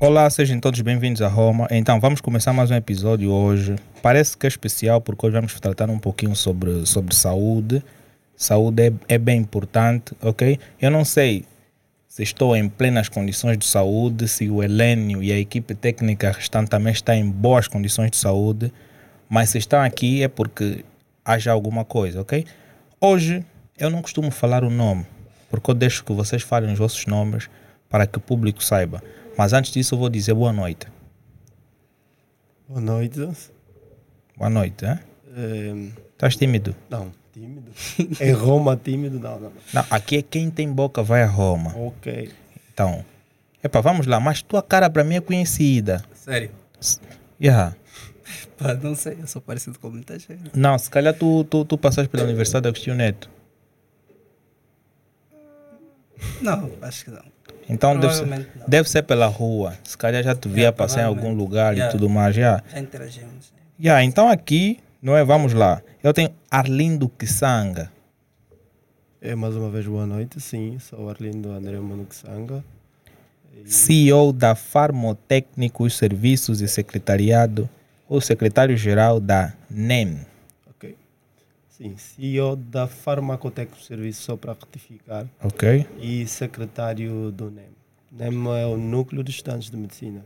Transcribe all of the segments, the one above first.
Olá, sejam todos bem-vindos a Roma. Então, vamos começar mais um episódio hoje. Parece que é especial porque hoje vamos tratar um pouquinho sobre, sobre saúde. Saúde é, é bem importante, ok? Eu não sei se estou em plenas condições de saúde, se o Helênio e a equipe técnica restante também está em boas condições de saúde, mas se estão aqui é porque haja alguma coisa, ok? Hoje eu não costumo falar o nome, porque eu deixo que vocês falem os vossos nomes para que o público saiba. Mas antes disso eu vou dizer boa noite. Boa noite. Boa noite, hein? É, Estás tímido? não, tímido. Em Roma, tímido, não, não. não. Aqui é quem tem boca vai a Roma. Ok. Então, epa, vamos lá, mas tua cara para mim é conhecida. Sério? Yeah. Pá, não sei, eu sou parecido com muita gente. Não, se calhar tu, tu, tu passaste pela Universidade Agostinho Neto. Não, acho que não. Então deve ser, não. deve ser pela rua. Se calhar já te via Yeah, passar em algum lugar Yeah. e tudo mais. Já. Já interagimos. Yeah, então aqui, não é? Vamos lá. Eu tenho Arlindo Kisanga. É, mais uma vez, boa noite. Sim, sou Arlindo André Manuxanga. CEO da Farmotécnicos Serviços e Secretariado, ou secretário-geral da NEM. Sim, CEO da Farmacotec Serviço, só para retificar, Ok? e secretário do NEM. NEM é o Núcleo de Estudantes de Medicina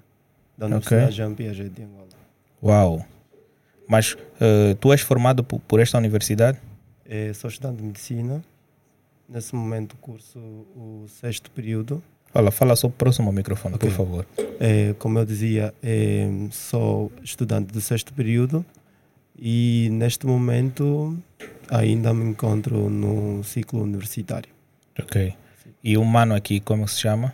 da Universidade Jean Piaget de Angola. Uau. Mas eh, tu és formado por, por esta universidade? É, sou estudante de Medicina. Nesse momento, curso o sexto período. Fala, fala só próximo ao microfone, Ok. por favor. É, como eu dizia, é, sou estudante do sexto período e neste momento ainda me encontro no ciclo universitário. Ok. E o mano aqui, como se chama?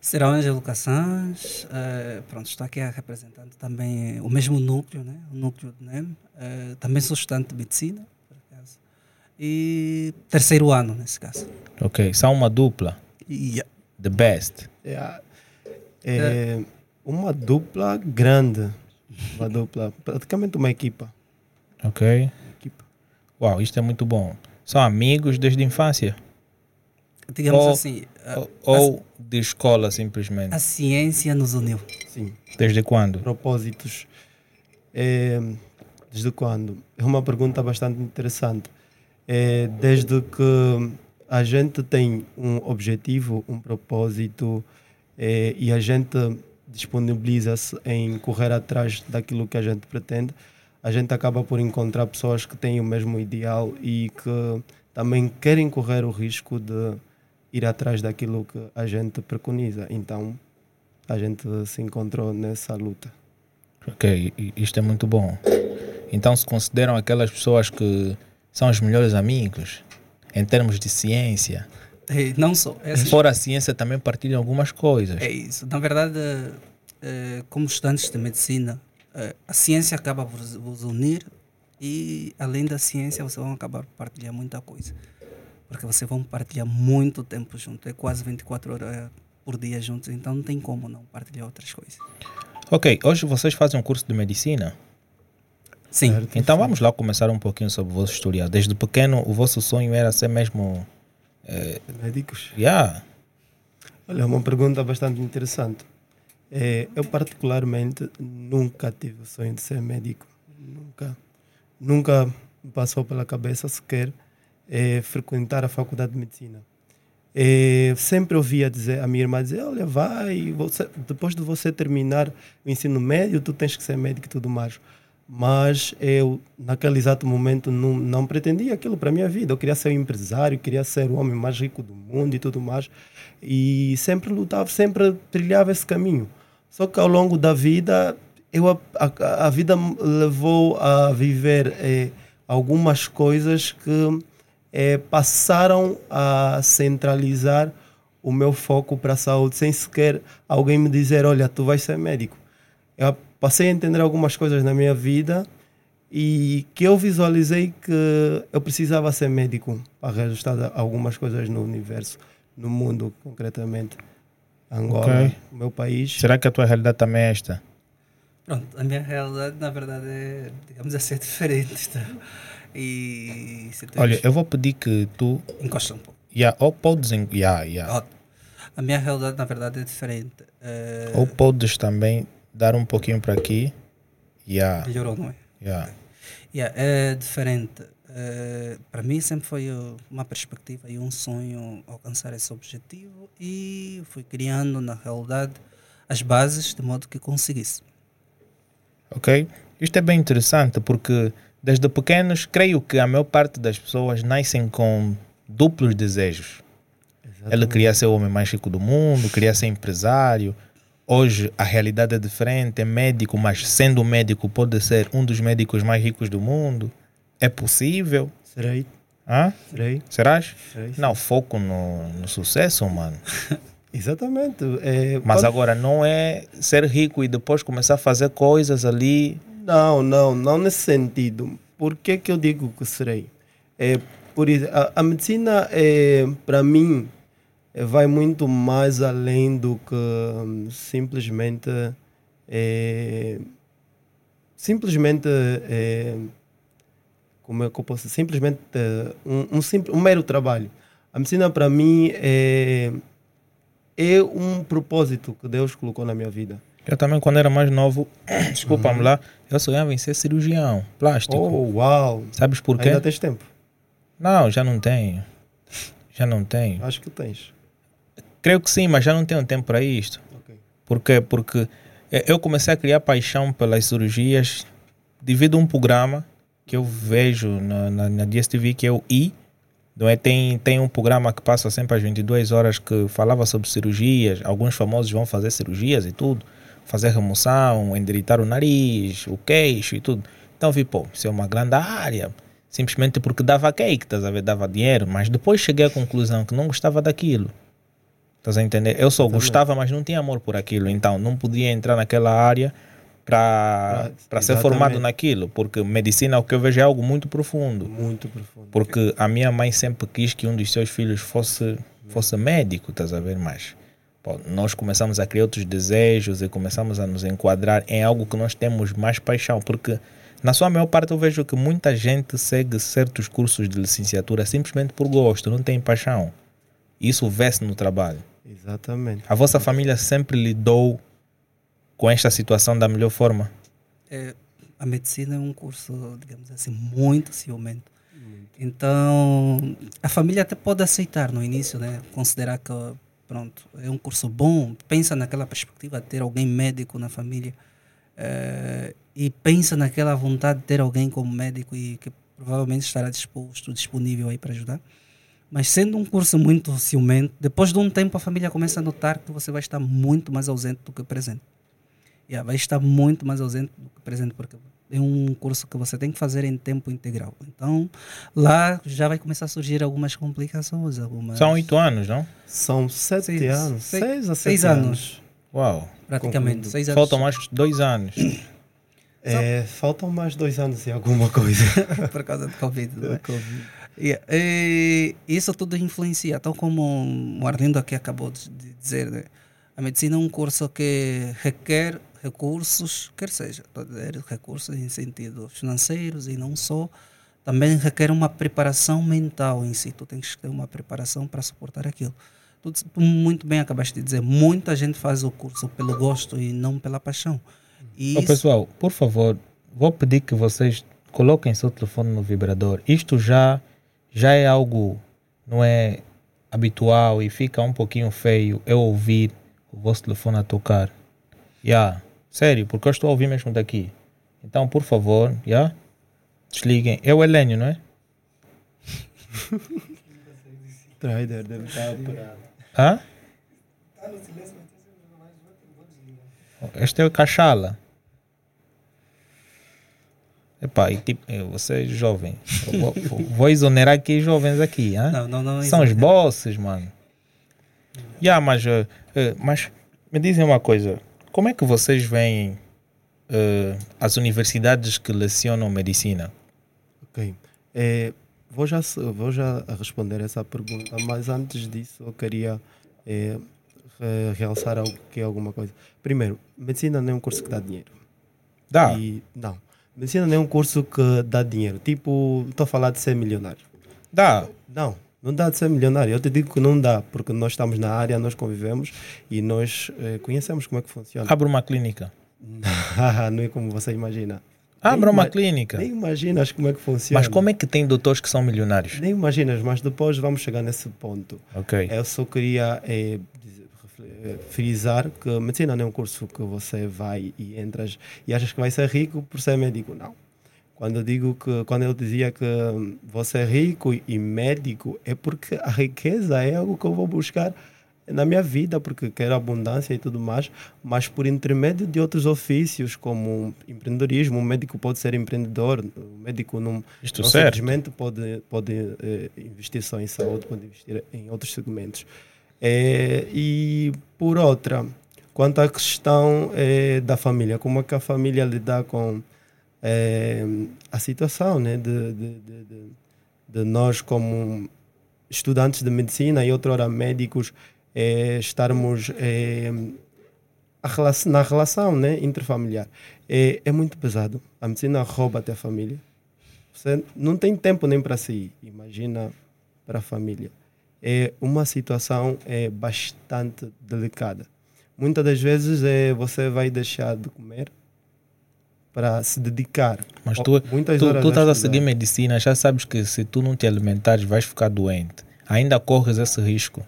Será Ângelo Cassans. eh, pronto, estou aqui a representar também o mesmo núcleo, né? o núcleo do NEM. Eh, também sou estudante de medicina, por acaso. E terceiro ano, nesse caso. Ok. São uma dupla. E, The best. É, a- é uma dupla grande, uma dupla, praticamente uma equipa. Ok. Uau, isto é muito bom. São amigos desde a infância? digamos Ou- assim, a, Ou, ou de escola, simplesmente? a ciência nos uniu. Sim, Desde quando? propósitos. É, desde quando? É uma pergunta bastante interessante. É, desde que a gente tem um objetivo, um propósito é, e a gente disponibiliza-se em correr atrás daquilo que a gente pretende, a gente acaba por encontrar pessoas que têm o mesmo ideal e que também querem correr o risco de ir atrás daquilo que a gente preconiza. Então, a gente se encontrou nessa luta. Ok, isto é muito bom. Então se consideram aquelas pessoas que são os melhores amigos em termos de ciência. E não só. Essas Fora a ciência também partilham algumas coisas. É isso. Na verdade, eh, como estudantes de medicina, a ciência acaba por vos unir e, além da ciência, vocês vão acabar por partilhar muita coisa. Porque vocês vão partilhar muito tempo juntos, é quase 24 horas por dia juntos, então não tem como não partilhar outras coisas. Ok, hoje vocês fazem um curso de medicina. Sim, Certo? Então vamos lá começar um pouquinho sobre o vosso historial. Desde pequeno o vosso sonho era ser mesmo... Médicos? Yeah. Olha, é uma pergunta bastante interessante. É, eu, particularmente, nunca tive o sonho de ser médico. Nunca. Nunca passou pela cabeça sequer é, frequentar a faculdade de medicina. É, sempre ouvia dizer, a minha irmã dizer, olha, vai, você, depois de você terminar o ensino médio, tu tens que ser médico e tudo mais. Mas eu, naquele exato momento, não, não pretendia aquilo para a minha vida. Eu queria ser um empresário, queria ser o homem mais rico do mundo e tudo mais. E sempre lutava, sempre trilhava esse caminho. Só que ao longo da vida, eu, a, a, a vida me levou a viver eh, algumas coisas que eh, passaram a centralizar o meu foco para a saúde, sem sequer alguém me dizer: Olha, tu vais ser médico. Eu passei a entender algumas coisas na minha vida e que eu visualizei que eu precisava ser médico para ajustar algumas coisas no universo, no mundo, concretamente. Angola, Ok. o meu país. Será que a tua realidade também é esta? Pronto, a minha realidade, na verdade, é, digamos assim, é diferente. Tá? E Olha, eu vou pedir que tu. encosta um pouco. Yeah, ou podes. en- Yeah, yeah. A minha realidade, na verdade, é diferente. É, Ou podes também dar um pouquinho para aqui. Yeah, melhorou, não é? yeah. Yeah, é diferente. É, para mim sempre foi uma perspectiva e um sonho alcançar esse objetivo e fui criando na realidade as bases de modo que conseguisse. Ok? Isto é bem interessante porque desde pequenos creio que a maior parte das pessoas nascem com duplos desejos. Ele queria ser o homem mais rico do mundo, queria ser empresário. Hoje a realidade é diferente, é médico, mas sendo médico pode ser um dos médicos mais ricos do mundo. É possível? Serei, Hã? serei, Serás? serei. Não, foco no, no sucesso, mano. Exatamente. É, Mas agora não é ser rico e depois começar a fazer coisas ali. Não, não, não nesse sentido. Por que, que eu digo que serei? É, por, isso- a, a medicina, é, para mim, é, vai muito mais além do que hum, simplesmente. é, simplesmente. é, como é que eu posso Simplesmente é, um, um, simples, um mero trabalho. A medicina, para mim, é, é um propósito que Deus colocou na minha vida. Eu também, quando era mais novo, desculpa-me lá, eu sonhava em ser cirurgião plástico. Oh, uau! Sabes por quê? Ainda tens tempo? Não, já não tenho. Já não tenho. Acho que tens. Creio que sim, mas já não tenho tempo para isto. Ok. Por quê? Porque eh, eu comecei a criar paixão pelas cirurgias devido a um programa que eu vejo na, na, na DSTV, que é o I. Não é? tem, tem um programa que passa sempre às 22 horas que falava sobre cirurgias. Alguns famosos vão fazer cirurgias e tudo. Fazer remoção, endireitar o nariz, o queixo e tudo. Então vi, pô, isso é uma grande área. Simplesmente porque dava cake, estás a ver? Dava dinheiro. Mas depois cheguei à conclusão que não gostava daquilo. Estás a entender? Eu só gostava, mas não tinha amor por aquilo. Então não podia entrar naquela área para ser formado naquilo. Porque medicina, o que eu vejo é algo muito profundo. Muito profundo. Porque a minha mãe sempre quis que um dos seus filhos fosse, fosse médico, estás a ver? Mas pô, nós começamos a criar outros desejos e começamos a nos enquadrar em algo que nós temos mais paixão. Porque na sua maior parte eu vejo que muita gente segue certos cursos de licenciatura simplesmente por gosto, não tem paixão. Isso vê-se no trabalho. Exatamente. A vossa família sempre lidou com esta situação da melhor forma? É, a medicina é um curso, digamos assim, muito ciumento. Então, a família até pode aceitar no início, né? Considerar que, pronto, é um curso bom. Pensa naquela perspectiva de ter alguém médico na família. eh, e pensa naquela vontade de ter alguém como médico e que provavelmente estará disposto, disponível aí para ajudar. Mas sendo um curso muito ciumento, depois de um tempo a família começa a notar que você vai estar muito mais ausente do que presente. Yeah, vai estar muito mais ausente do que presente, porque é um curso que você tem que fazer em tempo integral. Então, lá já vai começar a surgir algumas complicações. Algumas, São oito anos, não? São sete Seis- anos. seis- seis a seis sete anos. anos. Uau. Praticamente. Seis anos. Faltam mais dois anos. É, faltam mais dois anos e alguma coisa. por causa do Covid. não é? Covid. Yeah, e isso tudo influencia, tal como o Arlindo aqui acabou de de dizer, né? a medicina é um curso que requer recursos, quer seja, recursos em sentido financeiros e não só, também requer uma preparação mental em si, tu tens que ter uma preparação para suportar aquilo. Tu, muito bem acabaste de dizer, muita gente faz o curso pelo gosto e não pela paixão. E Ô, isso- pessoal, por favor, vou pedir que vocês coloquem seu telefone no vibrador. Isto já, já é algo, não é habitual e fica um pouquinho feio eu ouvir o vosso telefone a tocar. Yeah, sério, porque eu estou a ouvir mesmo daqui. Então, por favor, yeah, desliguem. É o Helênio, não é? Trader deve estar operado. Hã? Este é o Cachala. Epá, e tipo, eh, você é jovem. Vou, vou- vou exonerar aqui jovens aqui, hã? não, não, não, São os bosses, mano. Yeah, mas, eh, mas me dizem uma coisa. Como é que vocês veem eh, as universidades que lecionam medicina? Ok. É, vou, já, vou já responder essa pergunta, mas antes disso eu queria é, re- realçar algo, que é alguma coisa. Primeiro, medicina não é um curso que dá dinheiro. Dá. E, não. Medicina não é um curso que dá dinheiro. Tipo, estou a falar de ser milionário. Dá. Não, Não dá de ser milionário. Eu te digo que não dá, porque nós estamos na área, nós convivemos e nós eh, conhecemos como é que funciona. Abre uma clínica. não é como você imagina. Abra uma clínica. Nem imaginas como é que funciona. Mas como é que tem doutores que são milionários? Nem imaginas, mas depois vamos chegar nesse ponto. Ok. Eu só queria eh, eh, frisar que medicina não é um curso que você vai e entras e achas que vai ser rico por ser médico. Não. Quando eu digo que, quando eu dizia que hum, você é rico e médico, é porque a riqueza é algo que eu vou buscar na minha vida, porque quero abundância e tudo mais, mas por intermédio de outros ofícios, como empreendedorismo, um médico pode ser empreendedor, o médico não, Isto certo. pode, pode eh, investir só em saúde, pode investir em outros segmentos. Eh, e por outra, quanto à questão eh, da família, como é que a família lidar com eh, a situação né, de, de, de, de- nós como estudantes de medicina e outrora médicos eh, estarmos eh, a relação, na relação né, interfamiliar. É, é muito pesado. A medicina rouba até a família. Você não tem tempo nem para si. Imagina para a família. É uma situação é, bastante delicada. Muitas das vezes é, você vai deixar de comer para se dedicar. Mas tu, muitas tu, horas tu estás a seguir medicina, já sabes que se tu não te alimentares vais ficar doente. Ainda corres esse risco.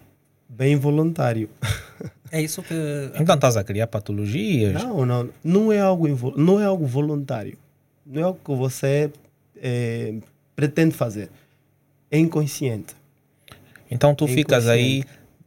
Bem voluntário. É isso que. Então estás a criar patologias. Não, não. Não é algo, invo- não é algo voluntário. Não é algo que você é, pretende fazer. É inconsciente. Então tu É ficas aí,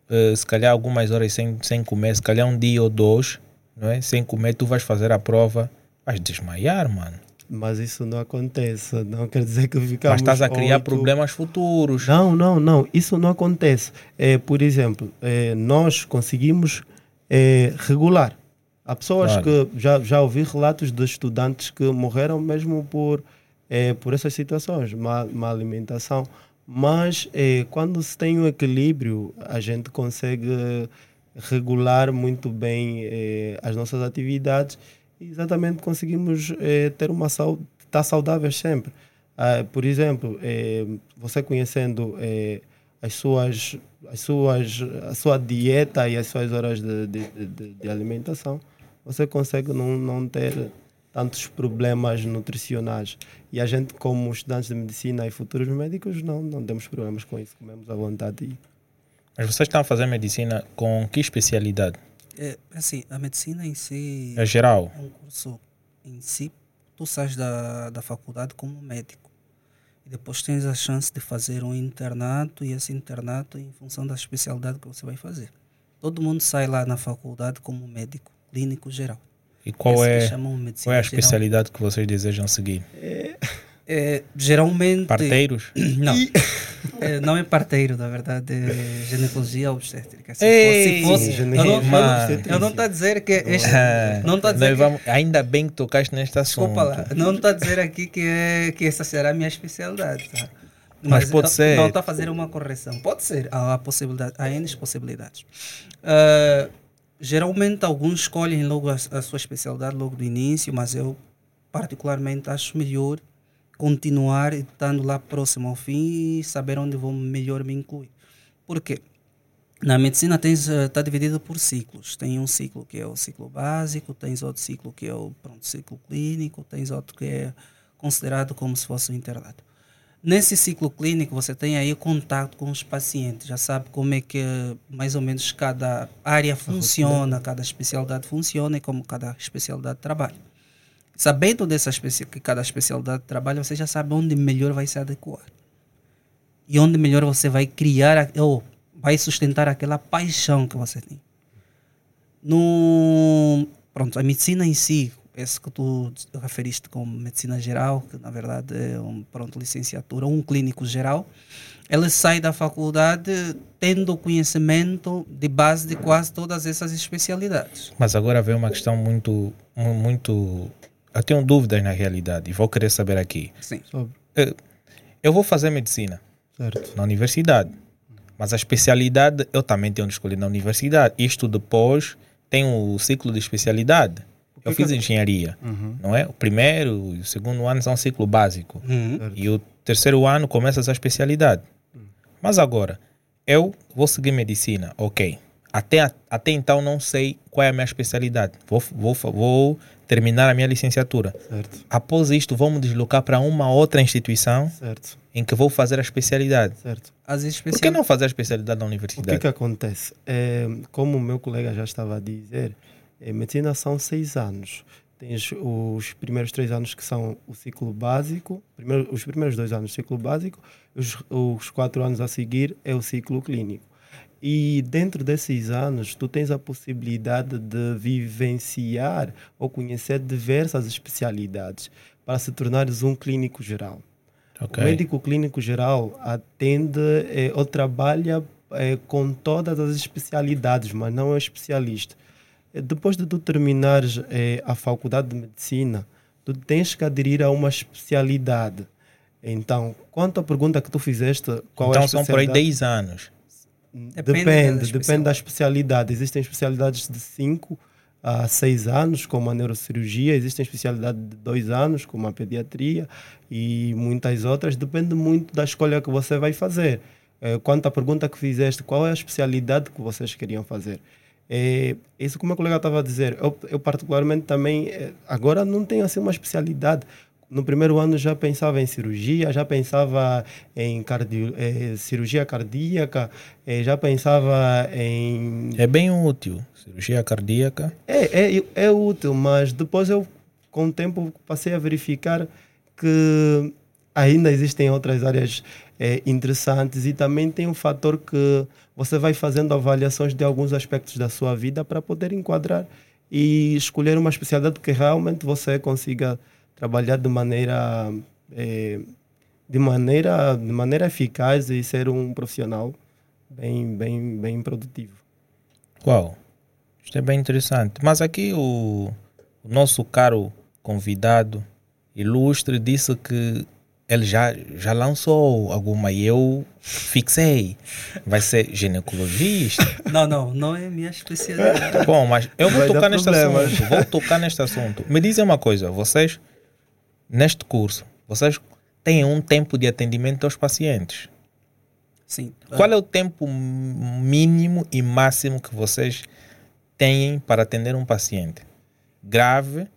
eh, se calhar algumas horas sem, sem comer, se calhar um dia ou dois, não é? Sem comer, tu vais fazer a prova, vais desmaiar, mano. Mas isso não acontece. Não quer dizer que ficamos. Mas estás a criar oito- problemas futuros. Não, não, não. Isso não acontece. É, por exemplo, é, nós conseguimos é, regular. Há pessoas Claro. que já, já ouvi relatos de estudantes que morreram mesmo por, é, por essas situações, má, má alimentação. Mas é, quando se tem um equilíbrio, a gente consegue regular muito bem é, as nossas atividades exatamente conseguimos é, ter uma saúde, estar saudáveis sempre. Ah, por exemplo, eh, você conhecendo eh, as suas, as suas, a sua dieta e as suas horas de, de, de- de- alimentação, você consegue não, não ter tantos problemas nutricionais. E a gente, como estudantes de medicina e futuros médicos, não, não temos problemas com isso, comemos à vontade. Mas vocês estão a fazer medicina com que especialidade? É, assim, a medicina em si É geral? é um curso em si. Tu sais da, da faculdade como médico. E depois tens a chance de fazer um internato e esse internato em função da especialidade que você vai fazer. Todo mundo sai lá na faculdade como médico clínico geral. E qual Esse é, qual é a geral. especialidade que vocês desejam seguir? É, geralmente. Parteiros? Não. É, não é parteiro, na verdade, é ginecologia obstétrica. Se Ei, fosse, se fosse eu não estou a dizer que este, Ah, não a dizer nós que, vamos- ainda bem que tocaste neste assunto. desculpa lá, não estou a dizer aqui que é, que essa será a minha especialidade, tá? Mas pode eu- ser. Não estou a fazer uma correção. Pode ser, há possibilidade, há N possibilidades. Ah, geralmente alguns escolhem logo a, a sua especialidade logo do início, mas eu particularmente acho melhor continuar estando lá próximo ao fim e saber onde vou melhor me incluir. Por quê? Na medicina está dividido por ciclos. Tem um ciclo que é o ciclo básico, tens outro ciclo que é o pronto, ciclo clínico, tens outro que é considerado como se fosse um internato. Nesse ciclo clínico, você tem aí contato com os pacientes, já sabe como é que mais ou menos cada área funciona, cada especialidade funciona e como cada especialidade trabalha. Sabendo dessa especi que cada especialidade trabalha, você já sabe onde melhor vai se adequar. E onde melhor você vai criar ou vai sustentar aquela paixão que você tem. No, pronto, a medicina em si, esse que tu referiste como medicina geral, que na verdade é um pronto licenciatura, um clínico geral, ele sai da faculdade tendo conhecimento de base de quase todas essas especialidades. Mas agora vem uma questão muito, mu- muito. Eu tenho dúvidas na realidade e vou querer saber aqui. Sim. sobre, Eu vou fazer medicina certo? na universidade, mas a especialidade eu também tenho de escolher na universidade. Isto depois tem o ciclo de especialidade. Eu fiz engenharia, Uhum. não é? O primeiro e o segundo ano são ciclo básico. Uhum. E o terceiro ano começa a especialidade. Mas agora, eu vou seguir medicina, ok. Até, até então não sei qual é a minha especialidade. Vou, vou, vou terminar a minha licenciatura. Certo, Após isto, vou me deslocar para uma outra instituição certo, em que vou fazer a especialidade. certo. As Por que especial... não fazer a especialidade na O que, universidade? que acontece? É, como o meu colega já estava a dizer, é, medicina são seis anos. Tens os primeiros três anos que são o ciclo básico, primeiro, os primeiros dois anos ciclo básico, os, os quatro anos a seguir é o ciclo clínico. E dentro desses anos, tu tens a possibilidade de vivenciar ou conhecer diversas especialidades para se tornares um clínico geral. Ok. O médico clínico geral atende eh, ou trabalha eh, com todas as especialidades, mas não é especialista. Eh, Depois de tu terminares eh, a faculdade de medicina, tu tens que aderir a uma especialidade. Então, quanto à pergunta que tu fizeste, qual é a então são por aí especialidade? 10 anos. Depende Depende, da depende, da especialidade. Existem especialidades de 5 a 6 anos, como a neurocirurgia, existem especialidades de 2 anos, como a pediatria e muitas outras. Depende muito da escolha que você vai fazer. Eh, Quanto à pergunta que fizeste, qual é a especialidade que vocês queriam fazer? É, isso como meu colega estava a dizer, eu, eu particularmente também, eh, agora não tenho assim uma especialidade. No primeiro ano já pensava em cirurgia, já pensava em cardio, eh, cirurgia cardíaca, eh, já pensava em... É bem útil. Cirurgia cardíaca. É, é, é útil, mas depois eu, com o tempo, passei a verificar que ainda existem outras áreas eh, interessantes e também tem um fator que você vai fazendo avaliações de alguns aspectos da sua vida para poder enquadrar e escolher uma especialidade que realmente você consiga trabalhar de maneira eh, de maneira de maneira eficaz e ser um profissional bem bem bem produtivo. Uau. Isto é bem interessante. Mas aqui o, o nosso caro convidado ilustre disse que ele já, já lançou alguma e eu fixei. Vai ser ginecologista. Não, não, não é minha especialidade. Bom, mas eu vou Vai tocar neste assunto. Vou tocar neste assunto. Me dizem uma coisa, vocês, neste curso, vocês têm um tempo de atendimento aos pacientes. Sim. Qual é o tempo mínimo e máximo que vocês têm para atender um paciente? Grave,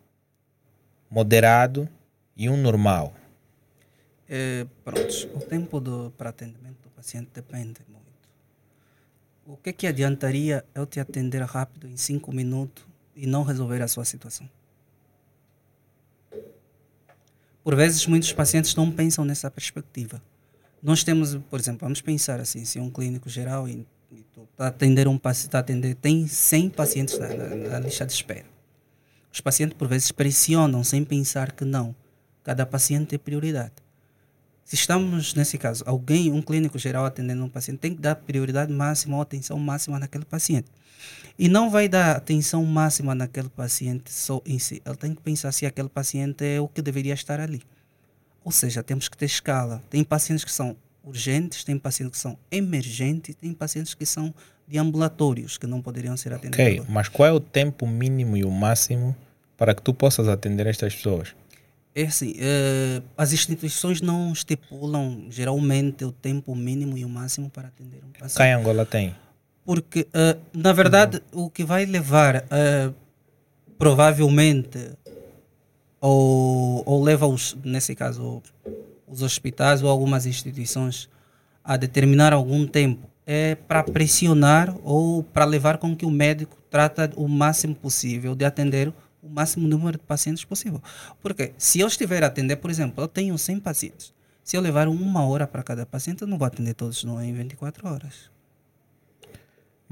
moderado e um normal. É, pronto, o tempo do, para atendimento do paciente depende muito. O que que adiantaria eu te atender rápido em cinco minutos e não resolver a sua situação? Por vezes, muitos pacientes não pensam nessa perspectiva. Nós temos, por exemplo, vamos pensar assim, se um clínico geral e, e tu tá atender um paciente, tá atender, tem 100 pacientes na, na, na lista de espera. Os pacientes, por vezes, pressionam sem pensar que não. Cada paciente é prioridade. Se estamos, nesse caso, alguém, um clínico geral atendendo um paciente, tem que dar prioridade máxima ou atenção máxima naquele paciente. E não vai dar atenção máxima naquele paciente só em si. Ele tem que pensar se aquele paciente é o que deveria estar ali. Ou seja, temos que ter escala. Tem pacientes que são urgentes, tem pacientes que são emergentes, tem pacientes que são de ambulatórios, que não poderiam ser atendidos. Ok, mas qual é o tempo mínimo e o máximo para que tu possas atender estas pessoas? É assim, eh, as instituições não estipulam geralmente o tempo mínimo e o máximo para atender um paciente. Cá em Angola tem. Porque, eh, na verdade, o que vai levar, eh, provavelmente, ou, ou leva, os, nesse caso, os hospitais ou algumas instituições a determinar algum tempo é para pressionar ou para levar com que o médico trata o máximo possível de atender o máximo número de pacientes possível. Porque se eu estiver a atender, por exemplo, eu tenho 100 pacientes. Se eu levar uma hora para cada paciente, eu não vou atender todos não, em 24 horas.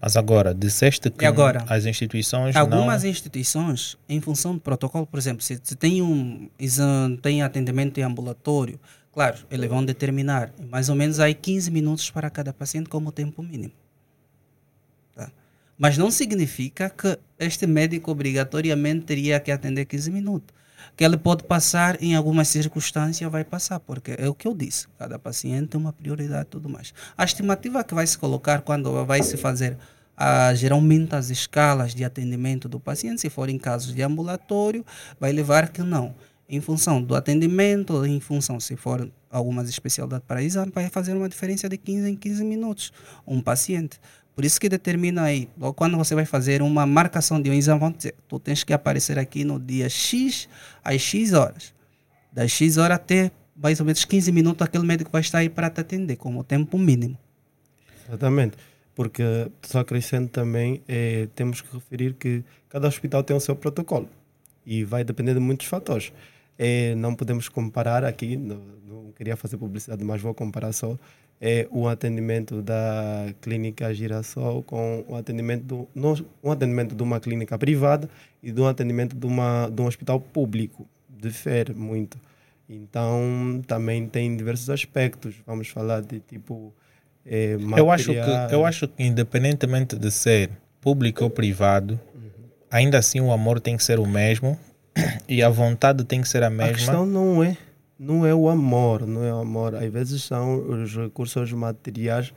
Mas agora, disseste que agora? as instituições Algumas não... instituições, em função do protocolo, por exemplo, se, se tem um exame, tem atendimento em ambulatório, claro, eles vão determinar mais ou menos aí 15 minutos para cada paciente como tempo mínimo. Mas não significa que este médico obrigatoriamente teria que atender 15 minutos. Que ele pode passar em algumas circunstâncias, vai passar, porque é o que eu disse, cada paciente tem uma prioridade e tudo mais. A estimativa que vai se colocar quando vai se fazer ah, geralmente as escalas de atendimento do paciente, se forem casos de ambulatório, vai levar que não. em função do atendimento, em função se for alguma especialidade para exame, vai fazer uma diferença de 15 em 15 minutos um paciente. Por isso que determina aí, logo quando você vai fazer uma marcação de um exame, vamos dizer, tu tens que aparecer aqui no dia X às X horas. Das X horas até mais ou menos 15 minutos, aquele médico vai estar aí para te atender, como tempo mínimo. Exatamente. Porque, só acrescento também, é, temos que referir que cada hospital tem o seu protocolo e vai depender de muitos fatores. É, não podemos comparar aqui, não, não, queria fazer publicidade, mas vou comparar só é, o atendimento da clínica Girassol com o atendimento, do, no, um atendimento de uma clínica privada e de um atendimento de, uma, de um hospital público. Difere muito. Então, também tem diversos aspectos. Vamos falar de tipo. É, eu, acho que, eu acho que, independentemente de ser público ou privado, uhum. ainda assim o amor tem que ser o mesmo e a vontade tem que ser a mesma. A questão não é, não é o amor, não é o amor. Às vezes são os recursos materiais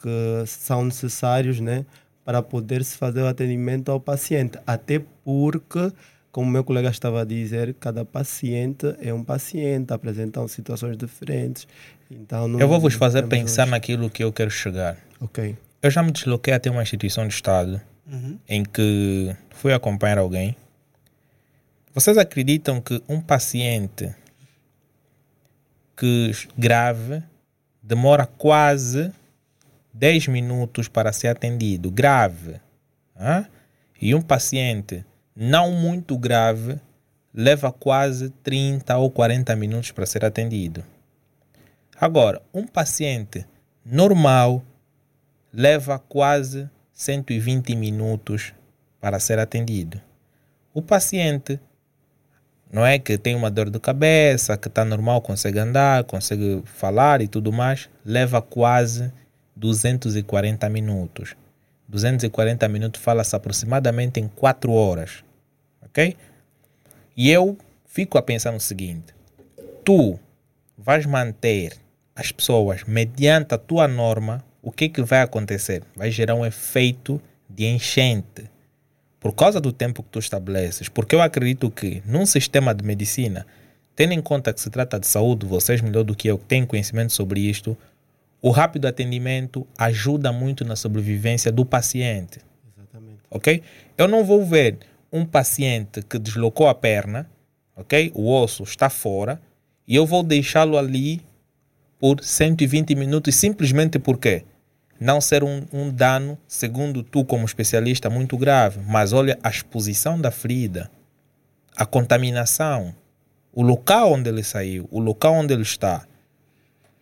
que são necessários, né, para poder se fazer o atendimento ao paciente. Até porque, como meu colega estava a dizer, cada paciente é um paciente, apresentam situações diferentes. Então, eu vou vos fazer pensar hoje. naquilo que eu quero chegar. Ok. Eu já me desloquei até uma instituição de Estado uhum. em que fui acompanhar alguém vocês acreditam que um paciente que grave demora quase 10 minutos para ser atendido? Grave. Hein? E um paciente não muito grave leva quase 30 ou 40 minutos para ser atendido. Agora, um paciente normal leva quase 120 minutos para ser atendido. O paciente não é que tem uma dor de cabeça, que está normal, consegue andar, consegue falar e tudo mais, leva quase 240 minutos. 240 minutos fala-se aproximadamente em 4 horas. Ok? E eu fico a pensar no seguinte: tu vais manter as pessoas mediante a tua norma, o que, que vai acontecer? Vai gerar um efeito de enchente por causa do tempo que tu estabeleces, porque eu acredito que num sistema de medicina, tendo em conta que se trata de saúde, vocês melhor do que eu têm conhecimento sobre isto, o rápido atendimento ajuda muito na sobrevivência do paciente. Exatamente. Ok? Eu não vou ver um paciente que deslocou a perna, ok? O osso está fora, e eu vou deixá-lo ali por 120 minutos simplesmente porque não ser um, um dano, segundo tu como especialista, muito grave. Mas olha a exposição da ferida, a contaminação, o local onde ele saiu, o local onde ele está.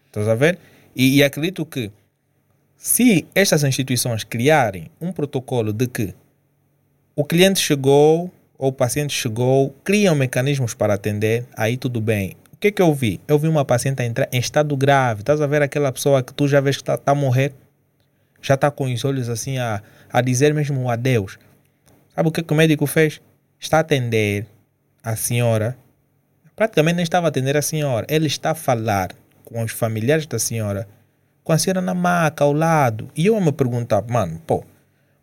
Estás a ver? E, e acredito que se estas instituições criarem um protocolo de que o cliente chegou ou o paciente chegou, criam mecanismos para atender, aí tudo bem. O que, que eu vi? Eu vi uma paciente entrar em estado grave. Estás a ver aquela pessoa que tu já vês que está tá a morrer? Já está com os olhos assim a, a dizer mesmo adeus. Sabe o que, que o médico fez? Está a atender a senhora. Praticamente nem estava a atender a senhora. Ele está a falar com os familiares da senhora, com a senhora na maca ao lado. E eu me perguntar, mano, pô,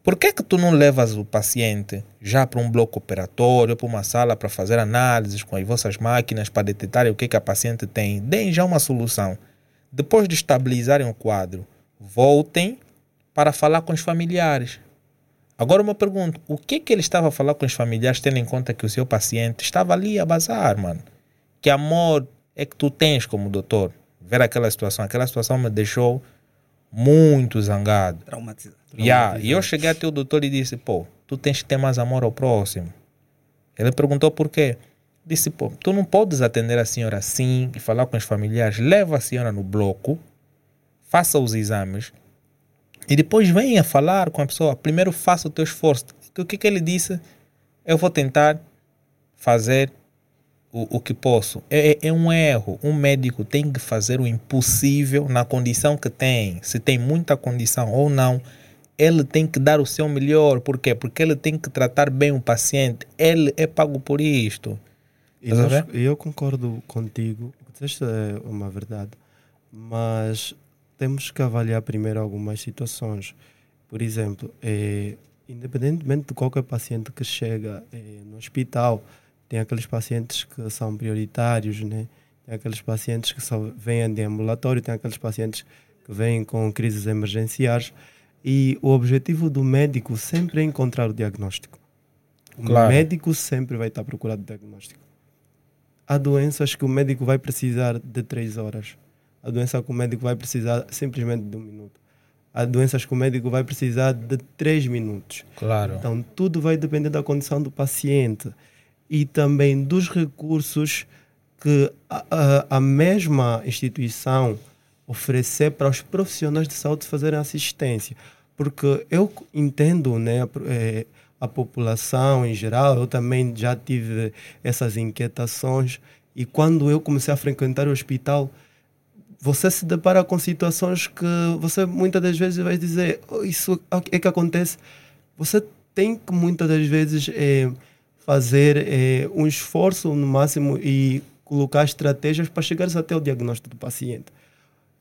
por que que tu não levas o paciente já para um bloco operatório, para uma sala para fazer análises com as vossas máquinas para detectar o que que a paciente tem? Deem já uma solução. Depois de estabilizarem o quadro, voltem para falar com os familiares. Agora eu me pergunto, o que que ele estava a falar com os familiares, tendo em conta que o seu paciente estava ali a bazar, mano? Que amor é que tu tens como doutor? Ver aquela situação, aquela situação me deixou muito zangado. Traumatizado. Yeah. E eu cheguei até o doutor e disse, pô, tu tens que ter mais amor ao próximo. Ele perguntou por quê. Disse, pô, tu não podes atender a senhora assim e falar com os familiares. Leva a senhora no bloco, faça os exames, e depois venha falar com a pessoa. Primeiro faça o teu esforço. O que, que ele disse? Eu vou tentar fazer o, o que posso. É, é, é um erro. Um médico tem que fazer o impossível na condição que tem. Se tem muita condição ou não, ele tem que dar o seu melhor. Por quê? Porque ele tem que tratar bem o paciente. Ele é pago por isto. E nós, eu concordo contigo. Isso é uma verdade. Mas temos que avaliar primeiro algumas situações. Por exemplo, é, independentemente de qualquer paciente que chega é, no hospital, tem aqueles pacientes que são prioritários, né? tem aqueles pacientes que só vêm de ambulatório, tem aqueles pacientes que vêm com crises emergenciais. E o objetivo do médico sempre é encontrar o diagnóstico. O Claro. médico sempre vai estar procurando diagnóstico. Há doenças que o médico vai precisar de três horas. Há doença que o médico vai precisar simplesmente de um minuto. Há doenças que o médico vai precisar de três minutos. Claro. Então, tudo vai depender da condição do paciente e também dos recursos que a, a, a mesma instituição oferecer para os profissionais de saúde fazerem assistência. Porque eu entendo né, a, eh, a população em geral, eu também já tive essas inquietações e quando eu comecei a frequentar o hospital, você se depara com situações que você muitas das vezes vai dizer "Oh, isso é que acontece você tem que muitas das vezes eh, fazer eh, um esforço no máximo e colocar estratégias para chegar até o diagnóstico do paciente.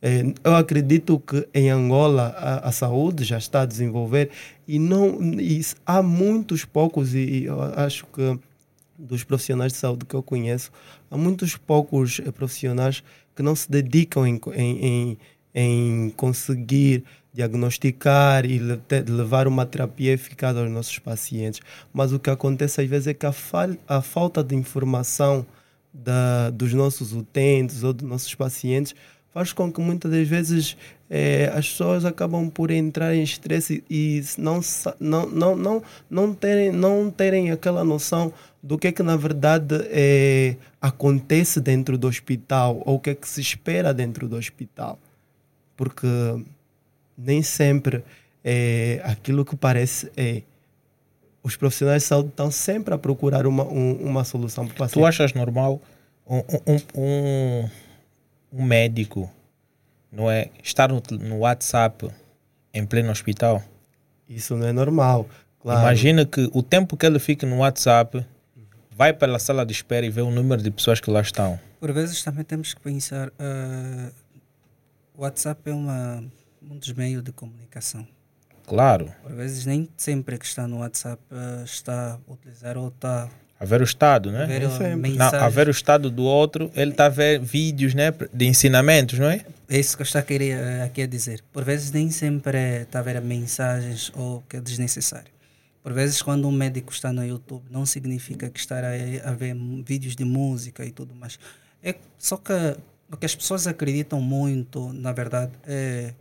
Eh, eu acredito que em Angola a, a saúde já está a desenvolver e não e há muitos poucos e, e acho que dos profissionais de saúde que eu conheço há muitos poucos profissionais que não se dedicam em, em, em, em conseguir diagnosticar e levar uma terapia eficaz aos nossos pacientes. Mas o que acontece às vezes é que a, fal a falta de informação da, dos nossos utentes ou dos nossos pacientes faz com que muitas das vezes eh, as pessoas acabam por entrar em estresse e não, não, não, não, não, terem, não terem aquela noção do que é que na verdade eh, acontece dentro do hospital ou o que é que se espera dentro do hospital. Porque nem sempre é aquilo que parece é. Os profissionais de saúde estão sempre a procurar uma, um- uma solução para o paciente. Tu achas normal um, um, um, um médico não é, estar no, no WhatsApp em pleno hospital? Isso não é normal. Claro. Imagina que o tempo que ele fica no WhatsApp vai pela sala de espera e vê o número de pessoas que lá estão. Por vezes também temos que pensar, o WhatsApp é uma, um dos meios de comunicação. Claro, Por vezes nem sempre que está no WhatsApp ah, está a utilizar ou está a ver o estado, a né? ver Nem a sempre. Não, ver o estado do outro, ele está a ver vídeos né, de ensinamentos, não é? É isso que eu estou a querer, eh, aqui a dizer. Por vezes nem sempre é, está a ver mensagens ou que é desnecessário. Por vezes quando um médico está no YouTube não significa que estará a, a ver vídeos de música e tudo mais. É só que o que as pessoas acreditam muito, na verdade, é,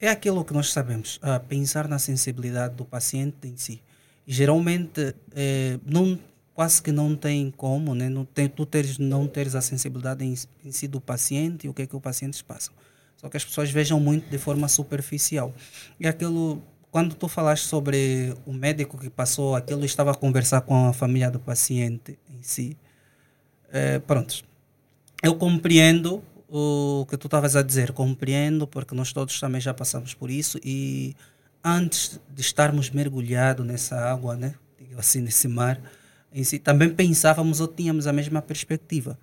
é aquilo que nós sabemos, a pensar na sensibilidade do paciente em si. E geralmente eh, não, quase que não tem como, né? não tem, tu teres, não teres a sensibilidade em, em si do paciente e o que é que o paciente passa. Só que as pessoas vejam muito de forma superficial. E aquilo, quando tu falaste sobre o médico que passou aquilo, estava a conversar com a família do paciente em si. Eh, pronto, eu compreendo o que tu estavas a dizer, compreendo, porque nós todos também já passamos por isso e antes de estarmos mergulhados nessa água, né, assim, nesse mar, em si, também pensávamos ou tínhamos a mesma perspectiva,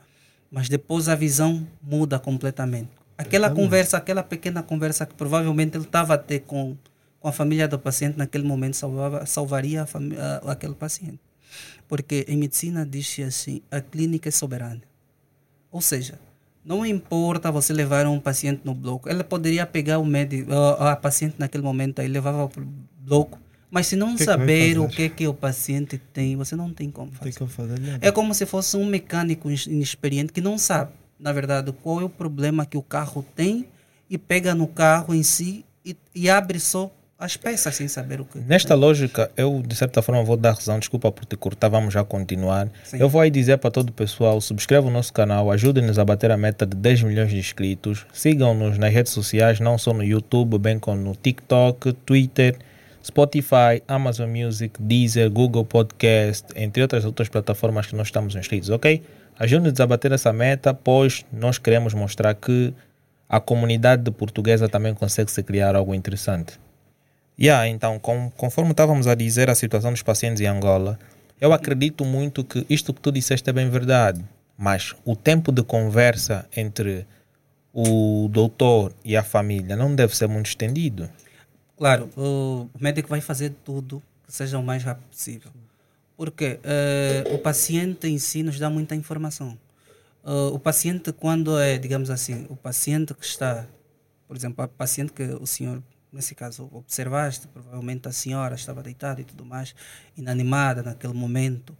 mas depois a visão muda completamente. Aquela conversa, aquela pequena conversa que provavelmente ele estava a ter com, com a família do paciente naquele momento salvava, salvaria a aquele paciente. Porque em medicina diz-se assim, a clínica é soberana. Ou seja, não importa você levar um paciente no bloco, ela poderia pegar o médico, a, a paciente naquele momento aí levava para o bloco, mas se não que que saber o fazer? que é que o paciente tem, você não tem como fazer. tem como fazer. É como se fosse um mecânico inexperiente que não sabe, na verdade, qual é o problema que o carro tem e pega no carro em si e, e abre só as peças sem saber o que. Nesta lógica, eu de certa forma vou dar razão, desculpa por te cortar, vamos já continuar. Sim. Eu vou aí dizer para todo o pessoal, subscreva o nosso canal, ajudem-nos a bater a meta de 10 milhões de inscritos, sigam-nos nas redes sociais, não só no YouTube, bem como no TikTok, Twitter, Spotify, Amazon Music, Deezer, Google Podcast, entre outras outras plataformas que nós estamos inscritos, ok? Ajude-nos a bater essa meta, pois nós queremos mostrar que a comunidade portuguesa também consegue se criar algo interessante. Yeah, então, com, conforme estávamos a dizer a situação dos pacientes em Angola, eu acredito muito que isto que tu disseste é bem verdade, mas o tempo de conversa entre o doutor e a família não deve ser muito estendido. Claro, o médico vai fazer tudo que seja o mais rápido possível. Porque eh, o paciente em si nos dá muita informação. Uh, o paciente, quando é, digamos assim, o paciente que está, por exemplo, o paciente que o senhor, nesse caso, observaste, provavelmente a senhora estava deitada e tudo mais, inanimada naquele momento,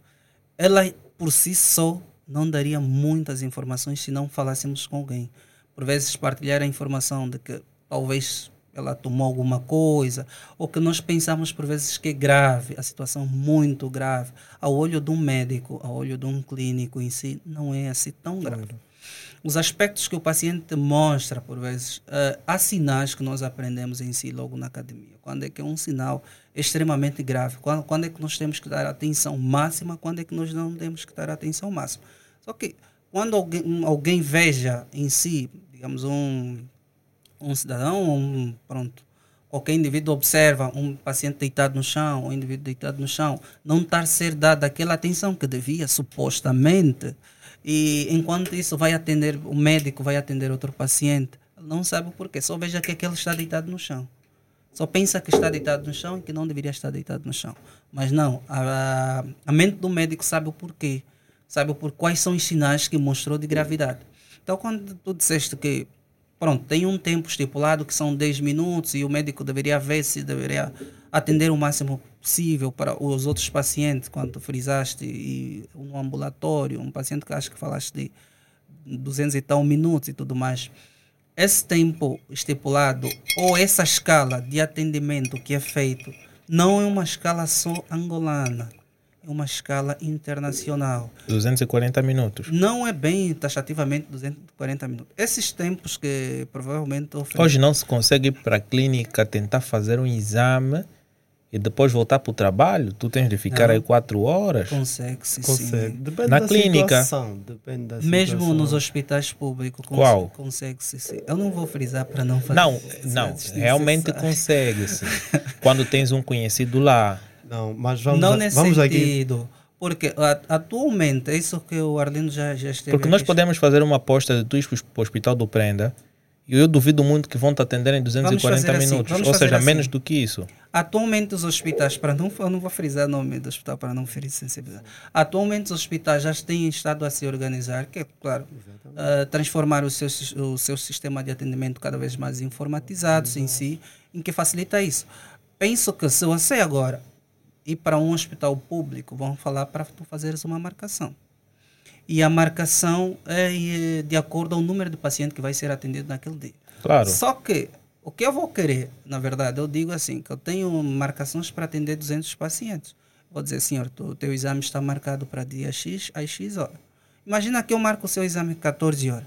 ela por si só não daria muitas informações se não falássemos com alguém. Por vezes, partilhar a informação de que talvez ela tomou alguma coisa, ou que nós pensamos por vezes que é grave, a situação muito grave, ao olho de um médico, ao olho de um clínico em si, não é assim tão grave. Os aspectos que o paciente mostra, por vezes, uh, há sinais que nós aprendemos em si logo na academia. Quando é que é um sinal extremamente grave, quando, quando é que nós temos que dar atenção máxima, quando é que nós não temos que dar atenção máxima. Só que quando alguém, alguém veja em si, digamos, um um cidadão, um, pronto, qualquer indivíduo observa um paciente deitado no chão, um indivíduo deitado no chão, não estar ser dada aquela atenção que devia, supostamente, e enquanto isso vai atender, o médico vai atender outro paciente, não sabe o porquê, só veja que aquele está deitado no chão. Só pensa que está deitado no chão e que não deveria estar deitado no chão. Mas não, a, a mente do médico sabe o porquê, sabe por quais são os sinais que mostrou de gravidade. Então, quando tu disseste que pronto, tem um tempo estipulado que são 10 minutos e o médico deveria ver se deveria atender o máximo possível para os outros pacientes, quando frisaste, e no ambulatório, um paciente que acho que falaste de 200 e tal minutos e tudo mais. Esse tempo estipulado ou essa escala de atendimento que é feito não é uma escala só angolana uma escala internacional. 240 minutos. Não é bem taxativamente 240 minutos. Esses tempos que provavelmente oferecem... Hoje não se consegue ir para a clínica tentar fazer um exame e depois voltar para o trabalho? Tu tens de ficar não. aí quatro horas? Consegue-se, consegue. sim. Depende Na da clínica. Situação. Depende da Mesmo situação. nos hospitais públicos. Cons Qual? Consegue-se, sim. Eu não vou frisar para não fazer... Não, não. Realmente consegue-se. Quando tens um conhecido lá não, mas vamos, não nesse vamos sentido. Aqui. Porque atualmente, é isso que o Arlindo já, já esteve Porque nós podemos fazer uma aposta de tu para o Hospital do Prenda e eu duvido muito que vão te atender em 240 assim, minutos, assim, ou seja, assim. menos do que isso. Atualmente os hospitais, para não, eu não vou frisar o nome do hospital para não ferir sensibilidade. Atualmente os hospitais já têm estado a se organizar, que é claro, uh, transformar o seu, o seu sistema de atendimento cada vez mais informatizado em si, em que facilita isso. Penso que se você agora ir para um hospital público, vão falar para tu fazeres uma marcação. E a marcação é de acordo ao número de pacientes que vai ser atendido naquele dia. Claro. Só que o que eu vou querer, na verdade, eu digo assim, que eu tenho marcações para atender 200 pacientes. Vou dizer, senhor, o teu exame está marcado para dia X às X horas. Imagina que eu marco o seu exame 14 horas.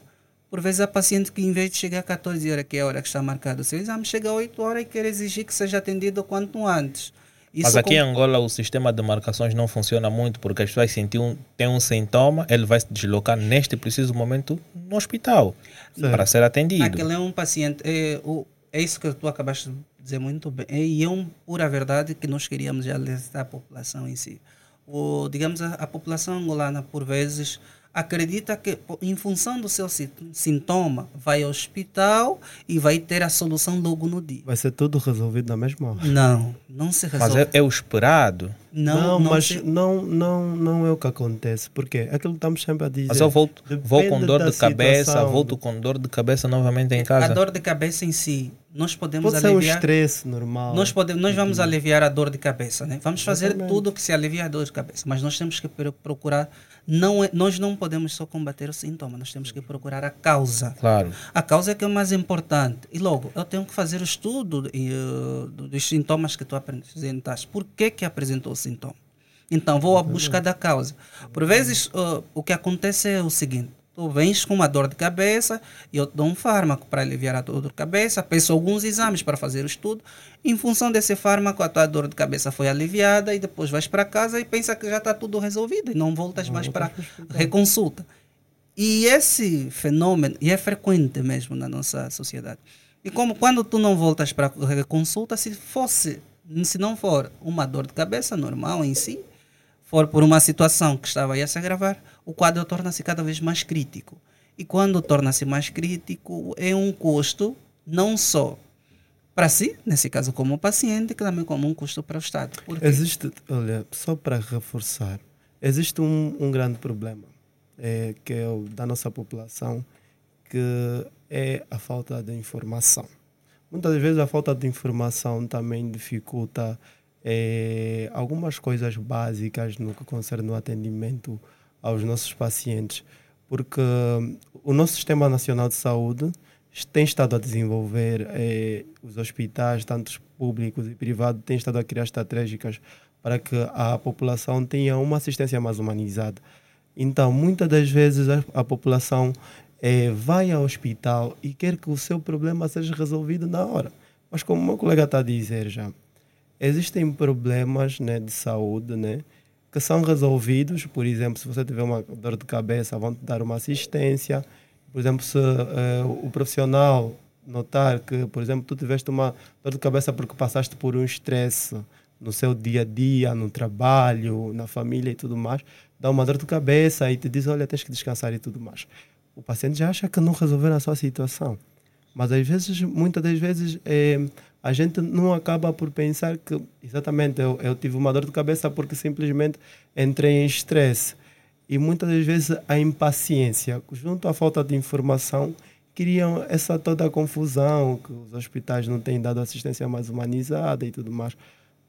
Por vezes a paciente que em vez de chegar a 14 horas, que é a hora que está marcado o seu exame, chega a 8 horas e quer exigir que seja atendido quanto antes. Isso Mas aqui com... em Angola o sistema de marcações não funciona muito porque as pessoas sentem um, tem um sintoma, ele vai se deslocar neste preciso momento no hospital Sim. para ser atendido. Aquele é um paciente, é, o, é isso que tu acabaste de dizer muito bem. É, e é uma pura verdade que nós queríamos alertar a população em si. O, digamos, a, a população angolana, por vezes, acredita que, em função do seu sintoma, vai ao hospital e vai ter a solução logo no dia. Vai ser tudo resolvido na mesma hora. Não, não se resolve. Mas é, é o esperado? Não, não, não mas se... não, não, não é o que acontece. Porque é aquilo que estamos sempre a dizer. Mas eu volto, vou com dor de cabeça, volto com dor de cabeça novamente em casa. A dor de cabeça em si, nós podemos Pode aliviar. Ser um estresse normal. Nós, podemos, nós vamos aliviar a dor de cabeça, né? Vamos fazer Exatamente. tudo que se alivia a dor de cabeça, mas nós temos que procurar não é, nós não podemos só combater o sintoma, nós temos que procurar a causa. Claro. A causa é que é o mais importante. E logo, eu tenho que fazer o estudo uh, dos sintomas que tu apresentaste. Por que que apresentou sintoma? Então, vou à busca da causa. Por vezes, uh, o que acontece é o seguinte: Tu vens com uma dor de cabeça e eu te dou um fármaco para aliviar a dor de cabeça, peço alguns exames para fazer o estudo. Em função desse fármaco, a tua dor de cabeça foi aliviada e depois vais para casa e pensa que já está tudo resolvido e não voltas não, mais para reconsulta. E esse fenômeno, e é frequente mesmo na nossa sociedade. E como quando tu não voltas para reconsulta, se fosse, se não for uma dor de cabeça normal em si, for por uma situação que estava a se agravar, o quadro torna-se cada vez mais crítico. E quando torna-se mais crítico, é um custo não só para si, nesse caso como paciente, que também como um custo para o Estado. Existe, olha, só para reforçar, existe um, um grande problema é, que é o da nossa população, que é a falta de informação. Muitas vezes a falta de informação também dificulta é, algumas coisas básicas no que concerne o atendimento aos nossos pacientes, porque o nosso Sistema Nacional de Saúde tem estado a desenvolver eh, os hospitais, tanto públicos e privados, têm estado a criar estratégicas para que a população tenha uma assistência mais humanizada. Então, muitas das vezes a, a população eh, vai ao hospital e quer que o seu problema seja resolvido na hora. Mas como o meu colega está a dizer já, existem problemas né, de saúde né, que são resolvidos. Por exemplo, se você tiver uma dor de cabeça, vão te dar uma assistência por exemplo, se uh, o profissional notar que, por exemplo, tu tiveste uma dor de cabeça porque passaste por um estresse no seu dia a dia, no trabalho, na família e tudo mais, dá uma dor de cabeça e te diz, olha, tens que descansar e tudo mais. O paciente já acha que não resolveram a sua situação. Mas às vezes, muitas das vezes, é, a gente não acaba por pensar que, exatamente, eu, eu tive uma dor de cabeça porque simplesmente entrei em estresse. E muitas das vezes a impaciência, junto à falta de informação, criam essa toda a confusão, que os hospitais não têm dado assistência mais humanizada e tudo mais.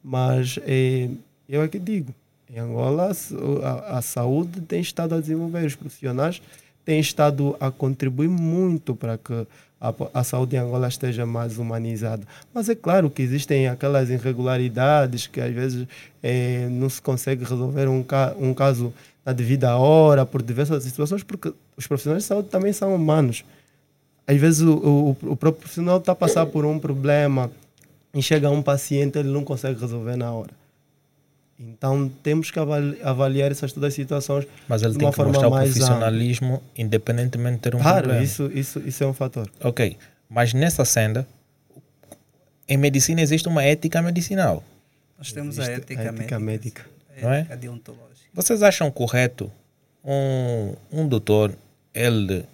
Mas é, eu é que digo, em Angola a, a, saúde tem estado a desenvolver, os profissionais têm estado a contribuir muito para que a, a saúde em Angola esteja mais humanizada. Mas é claro que existem aquelas irregularidades que às vezes é, não se consegue resolver um, ca, um caso na devida hora, por diversas situações, porque os profissionais de saúde também são humanos. Às vezes o, o, o próprio profissional está a passar por um problema e chega um paciente ele não consegue resolver na hora. Então temos que avaliar essas todas as situações Mas ele de tem uma que forma mostrar o mais profissionalismo independentemente de ter um Claro, problema. isso, isso, isso é um fator. Ok, mas nessa senda, em medicina existe uma ética medicinal. Nós temos a ética, a ética médica, médica. Não é? ética deontológica. Vocês acham correto um, um doutor, ele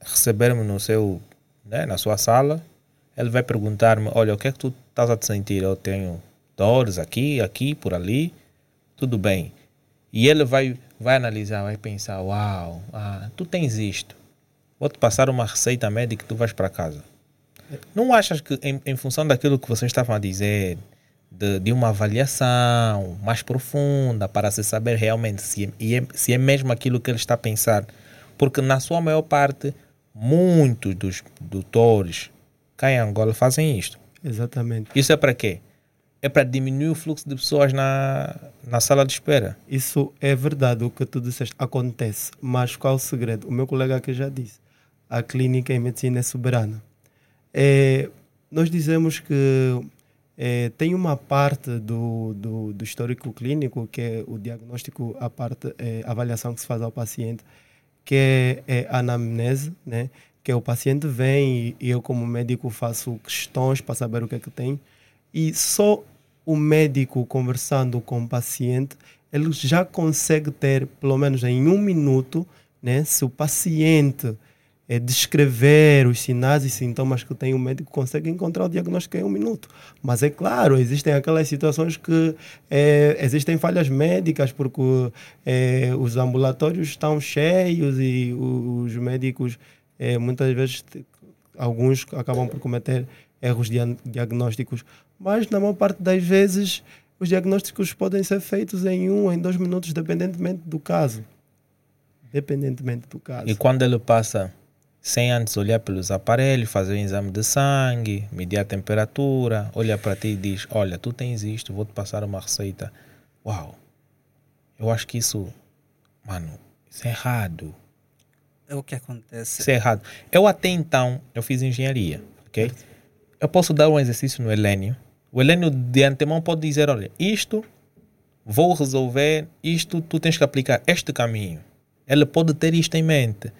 receber-me no seu, né, na sua sala, ele vai perguntar-me, olha, o que é que tu estás a te sentir? Eu tenho dores aqui, aqui, por ali, tudo bem. E ele vai, vai analisar, vai pensar, uau, ah, tu tens isto. Vou te passar uma receita médica e tu vais para casa. Não achas que em, em função daquilo que vocês estavam a dizer, de, de uma avaliação mais profunda para se saber realmente se é, se é mesmo aquilo que ele está a pensar. Porque na sua maior parte, muitos dos doutores cá em Angola fazem isto. Exatamente. Isso é para quê? É para diminuir o fluxo de pessoas na, na sala de espera. Isso é verdade, o que tu disseste acontece. Mas qual o segredo? O meu colega aqui já disse. A clínica em medicina é soberana. É, nós dizemos que é, tem uma parte do, do, do, histórico clínico, que é o diagnóstico, a parte, é, a avaliação que se faz ao paciente, que é, é a anamnese, né? que é o paciente vem e eu, como médico, faço questões para saber o que é que tem. E só o médico conversando com o paciente, ele já consegue ter, pelo menos em um minuto, né? se o paciente é, descrever os sinais e sintomas que tem, o médico consegue encontrar o diagnóstico em um minuto. Mas é claro, existem aquelas situações que é, existem falhas médicas, porque é, os ambulatórios estão cheios e os médicos, muitas vezes, alguns acabam por cometer erros diagnósticos. Mas, na maior parte das vezes, os diagnósticos podem ser feitos em um, em dois minutos, dependentemente do caso. Dependentemente do caso. E quando ele passa sem antes olhar pelos aparelhos, fazer um exame de sangue, medir a temperatura, olha para ti e diz: Olha, tu tens isto, vou te passar uma receita. Uau, eu acho que isso, mano, isso é errado. É o que acontece. Isso é errado. Eu até então, eu fiz engenharia, ok? Eu posso dar um exercício no Helênio. O Helênio de antemão pode dizer: Olha, isto vou resolver, isto tu tens que aplicar este caminho. Ele pode ter isto em mente.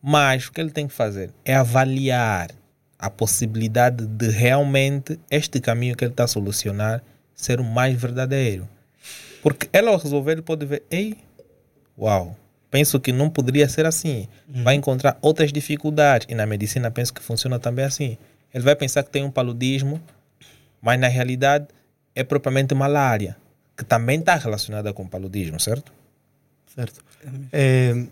Mas o que ele tem que fazer é avaliar a possibilidade de realmente este caminho que ele está a solucionar ser o mais verdadeiro. Porque ele ao resolver, ele pode ver, ei, uau, penso que não poderia ser assim. Uhum. Vai encontrar outras dificuldades. E na medicina penso que funciona também assim. Ele vai pensar que tem um paludismo, Mas na realidade é propriamente malária, que também está relacionada com paludismo, certo? Certo. É,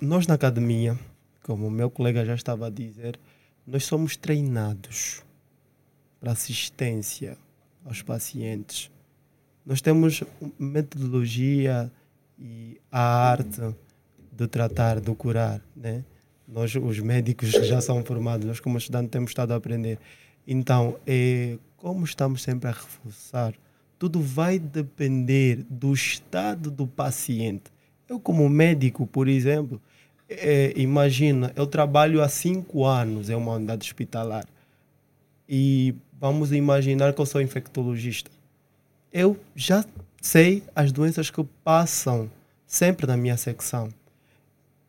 nós na academia, como o meu colega já estava a dizer, nós somos treinados para assistência aos pacientes. Nós temos metodologia e a arte de tratar, de curar, né? Nós, os médicos que já são formados, nós como estudantes temos estado a aprender. Então, é, como estamos sempre a reforçar, tudo vai depender do estado do paciente. Eu, como médico, por exemplo, é, imagina, eu trabalho há cinco anos em uma unidade hospitalar e vamos imaginar que eu sou infectologista. Eu já sei as doenças que passam sempre na minha secção.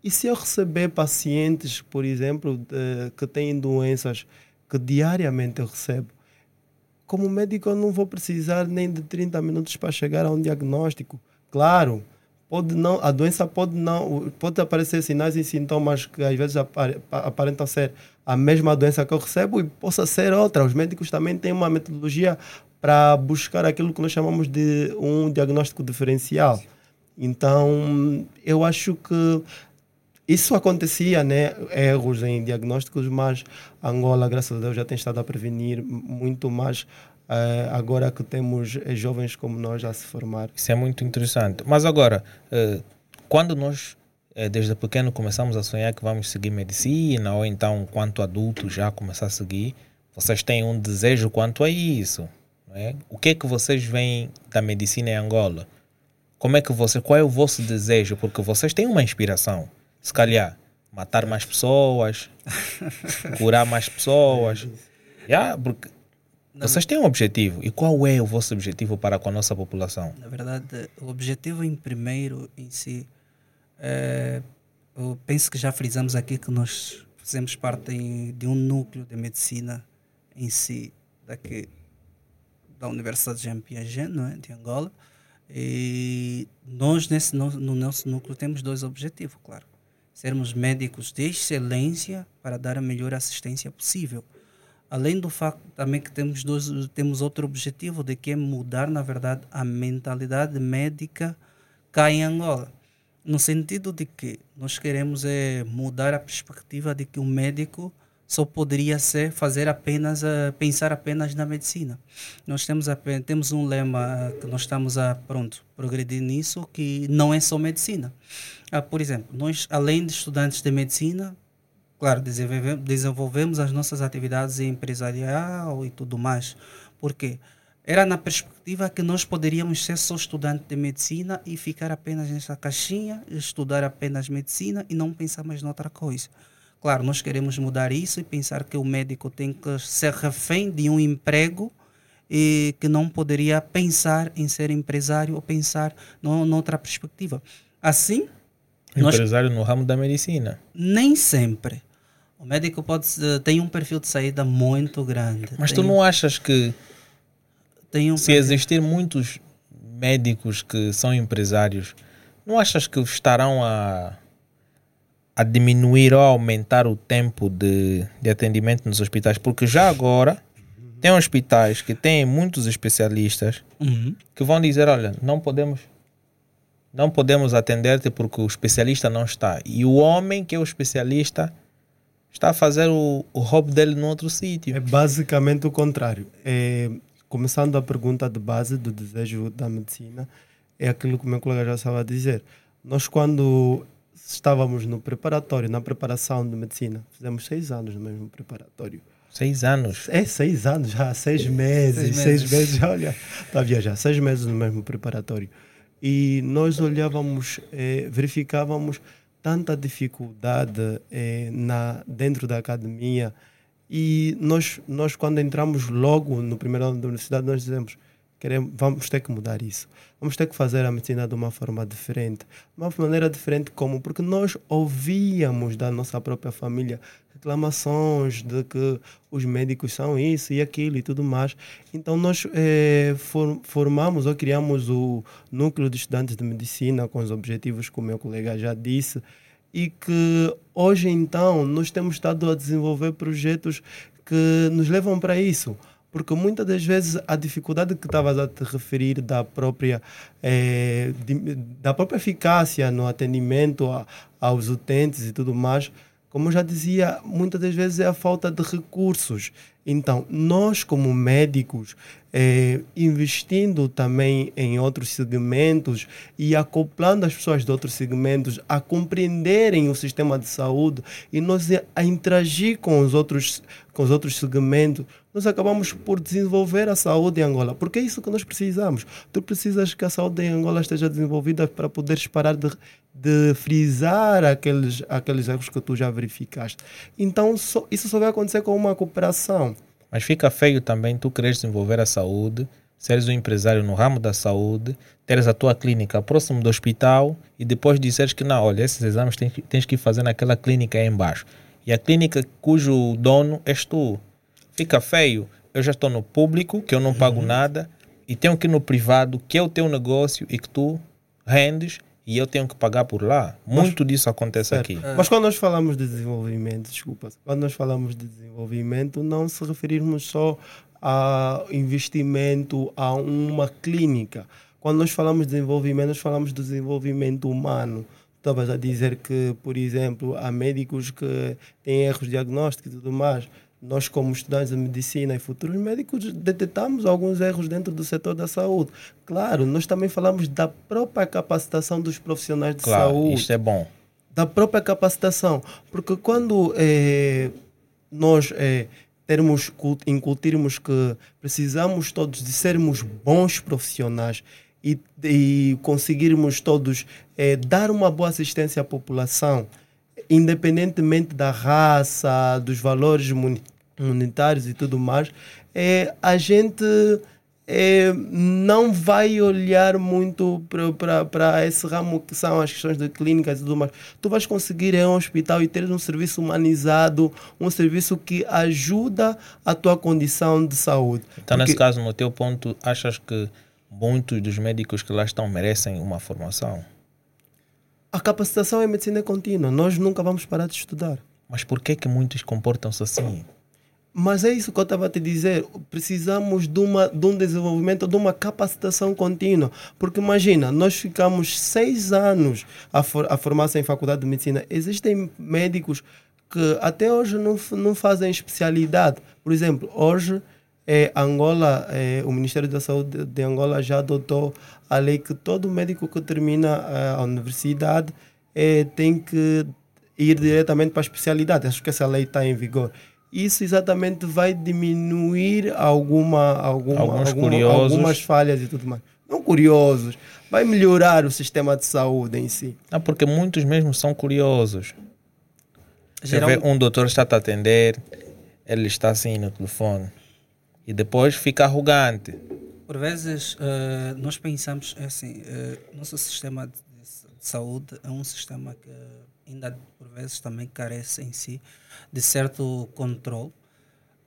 E se eu receber pacientes, por exemplo, de, que têm doenças que diariamente eu recebo, como médico eu não vou precisar nem de 30 minutos para chegar a um diagnóstico. Claro, pode não, a doença pode não, pode aparecer sinais e sintomas que às vezes aparentam ser a mesma doença que eu recebo e possa ser outra. Os médicos também têm uma metodologia para buscar aquilo que nós chamamos de um diagnóstico diferencial. Então, eu acho que isso acontecia, né? Erros em diagnósticos, mas Angola, graças a Deus, já tem estado a prevenir muito mais uh, agora que temos eh, jovens como nós a se formar. Isso é muito interessante. Mas agora, uh, quando nós desde pequeno começamos a sonhar que vamos seguir medicina, ou então, quanto adultos, já começar a seguir, vocês têm um desejo quanto a isso. É? O que é que vocês veem da medicina em Angola? Como é que você, qual é o vosso desejo? Porque vocês têm uma inspiração se calhar, matar mais pessoas, curar mais pessoas. Yeah, porque vocês têm um objetivo. E qual é o vosso objetivo para com a nossa população? Na verdade, o objetivo em primeiro em si, é, eu penso que já frisamos aqui que nós fazemos parte de um núcleo de medicina em si, daqui da Universidade de Jean Piaget, não é? de Angola. E nós, nesse, no, no nosso núcleo, temos dois objetivos, claro sermos médicos de excelência para dar a melhor assistência possível. Além do facto também que temos, dois, temos outro objetivo, de que é mudar, na verdade, a mentalidade médica cá em Angola. No sentido de que nós queremos é mudar a perspectiva de que o médico só poderia ser fazer apenas uh, pensar apenas na medicina. Nós temos temos um lema que nós estamos a pronto progredir nisso que não é só medicina. Uh, por exemplo, nós além de estudantes de medicina, claro, desenvolvemos, as nossas atividades empresarial e tudo mais. Por quê? Era na perspectiva que nós poderíamos ser só estudante de medicina e ficar apenas nessa caixinha, estudar apenas medicina e não pensar mais noutra coisa. Claro, nós queremos mudar isso e pensar que o médico tem que ser refém de um emprego e que não poderia pensar em ser empresário ou pensar no, noutra perspectiva. Assim, empresário nós, no ramo da medicina. Nem sempre. O médico pode tem um perfil de saída muito grande. Mas tem, tu não achas que um se perfil... existir muitos médicos que são empresários, não achas que estarão a a diminuir ou aumentar o tempo de, de atendimento nos hospitais, porque já agora tem hospitais que têm muitos especialistas uhum. que vão dizer, olha, não podemos não podemos atender-te porque o especialista não está. E o homem que é o especialista está a fazer o, o hobby dele no outro sítio. É basicamente o contrário. É, começando a pergunta de base do desejo da medicina, é aquilo que o meu colega já estava a dizer. Nós, quando estávamos no preparatório, na preparação de medicina. Fizemos seis anos no mesmo preparatório. Seis anos? É, seis anos já, seis meses, seis meses, seis meses olha, está a viajar, seis meses no mesmo preparatório. E nós olhávamos, eh, verificávamos tanta dificuldade eh, na, dentro da academia e nós, nós quando entramos logo no primeiro ano da universidade, nós dizemos, queremos, vamos ter que mudar isso. Vamos ter que fazer a medicina de uma forma diferente. Uma maneira diferente como? Porque nós ouvíamos da nossa própria família reclamações de que os médicos são isso e aquilo e tudo mais. Então nós eh, for, formamos ou criamos o núcleo de estudantes de medicina com os objetivos que o meu colega já disse e que hoje então nós temos estado a desenvolver projetos que nos levam para isso Porque muitas das vezes a dificuldade que estavas a te referir da própria, eh, de- da própria eficácia no atendimento a- aos utentes e tudo mais, como eu já dizia, muitas das vezes é a falta de recursos. Então, nós, como médicos, eh, investindo também em outros segmentos e acoplando as pessoas de outros segmentos a compreenderem o sistema de saúde e nós a interagir com os outros, com os outros segmentos, nós acabamos por desenvolver a saúde em Angola. Porque é isso que nós precisamos. Tu precisas que a saúde em Angola esteja desenvolvida para poderes parar de, de frisar aqueles, aqueles erros que tu já verificaste. Então, isso só vai acontecer com uma cooperação. Mas fica feio também tu queres desenvolver a saúde, seres um empresário no ramo da saúde, teres a tua clínica próximo do hospital e depois disseres que não, olha, esses exames tens, tens que fazer naquela clínica aí embaixo. E a clínica cujo dono és tu. Fica feio. Eu já estou no público, que eu não pago nada, e tenho que ir no privado, que é o teu negócio e que tu rendes, e eu tenho que pagar por lá. Muito disso acontece Certo. aqui. Mas quando nós falamos de desenvolvimento, desculpa, quando nós falamos de desenvolvimento, não se referirmos só a investimento a uma clínica. Quando nós falamos de desenvolvimento, nós falamos de desenvolvimento humano. Estavas a dizer que, por exemplo, há médicos que têm erros diagnósticos e tudo mais. Nós, como estudantes de medicina e futuros médicos, detectamos alguns erros dentro do setor da saúde. Claro, nós também falamos da própria capacitação dos profissionais de Claro, saúde isto é bom. da própria capacitação. Porque quando eh, nós eh, termos, incutirmos que precisamos todos de sermos bons profissionais e, e conseguirmos todos eh, dar uma boa assistência à população, independentemente da raça, dos valores monetários e tudo mais, eh, a gente eh, não vai olhar muito para esse ramo que são as questões de clínicas e tudo mais. Tu vais conseguir ir a um hospital e ter um serviço humanizado, um serviço que ajuda a tua condição de saúde. Então, nesse Porque- caso, no teu ponto, achas que muitos dos médicos que lá estão merecem uma formação? A capacitação em medicina é contínua. Nós nunca vamos parar de estudar. Mas por que que muitos comportam-se assim? Mas é isso que eu estava a te dizer. Precisamos de, uma, de um desenvolvimento, de uma capacitação contínua. Porque imagina, nós ficamos seis anos a, for, a formar-se em faculdade de medicina. Existem médicos que até hoje não, não fazem especialidade. Por exemplo, hoje eh, Angola, eh, o Ministério da Saúde de Angola já adotou a lei que todo médico que termina eh, a universidade eh, tem que ir diretamente para a especialidade. Acho que essa lei está em vigor. Isso exatamente vai diminuir alguma, alguma, Alguns alguma- curiosos. algumas falhas e tudo mais. Não curiosos, vai melhorar o sistema de saúde em si. Não, porque muitos mesmo são curiosos. Geral- vê um doutor está a atender, ele está assim no telefone. E depois fica arrogante. Por vezes, eh, nós pensamos é assim: eh, nosso sistema de, de saúde é um sistema que ainda, por vezes, também carece em si de certo controle.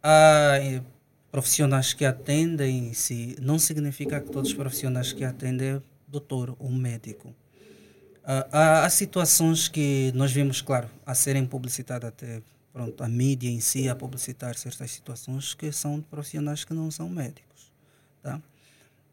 Há eh, profissionais que atendem em si, não significa que todos os profissionais que atendem doutor ou médico. Há, há situações que nós vimos, claro, a serem publicitadas até pronto, a mídia em si a publicitar certas situações que são de profissionais que não são médicos. Tá?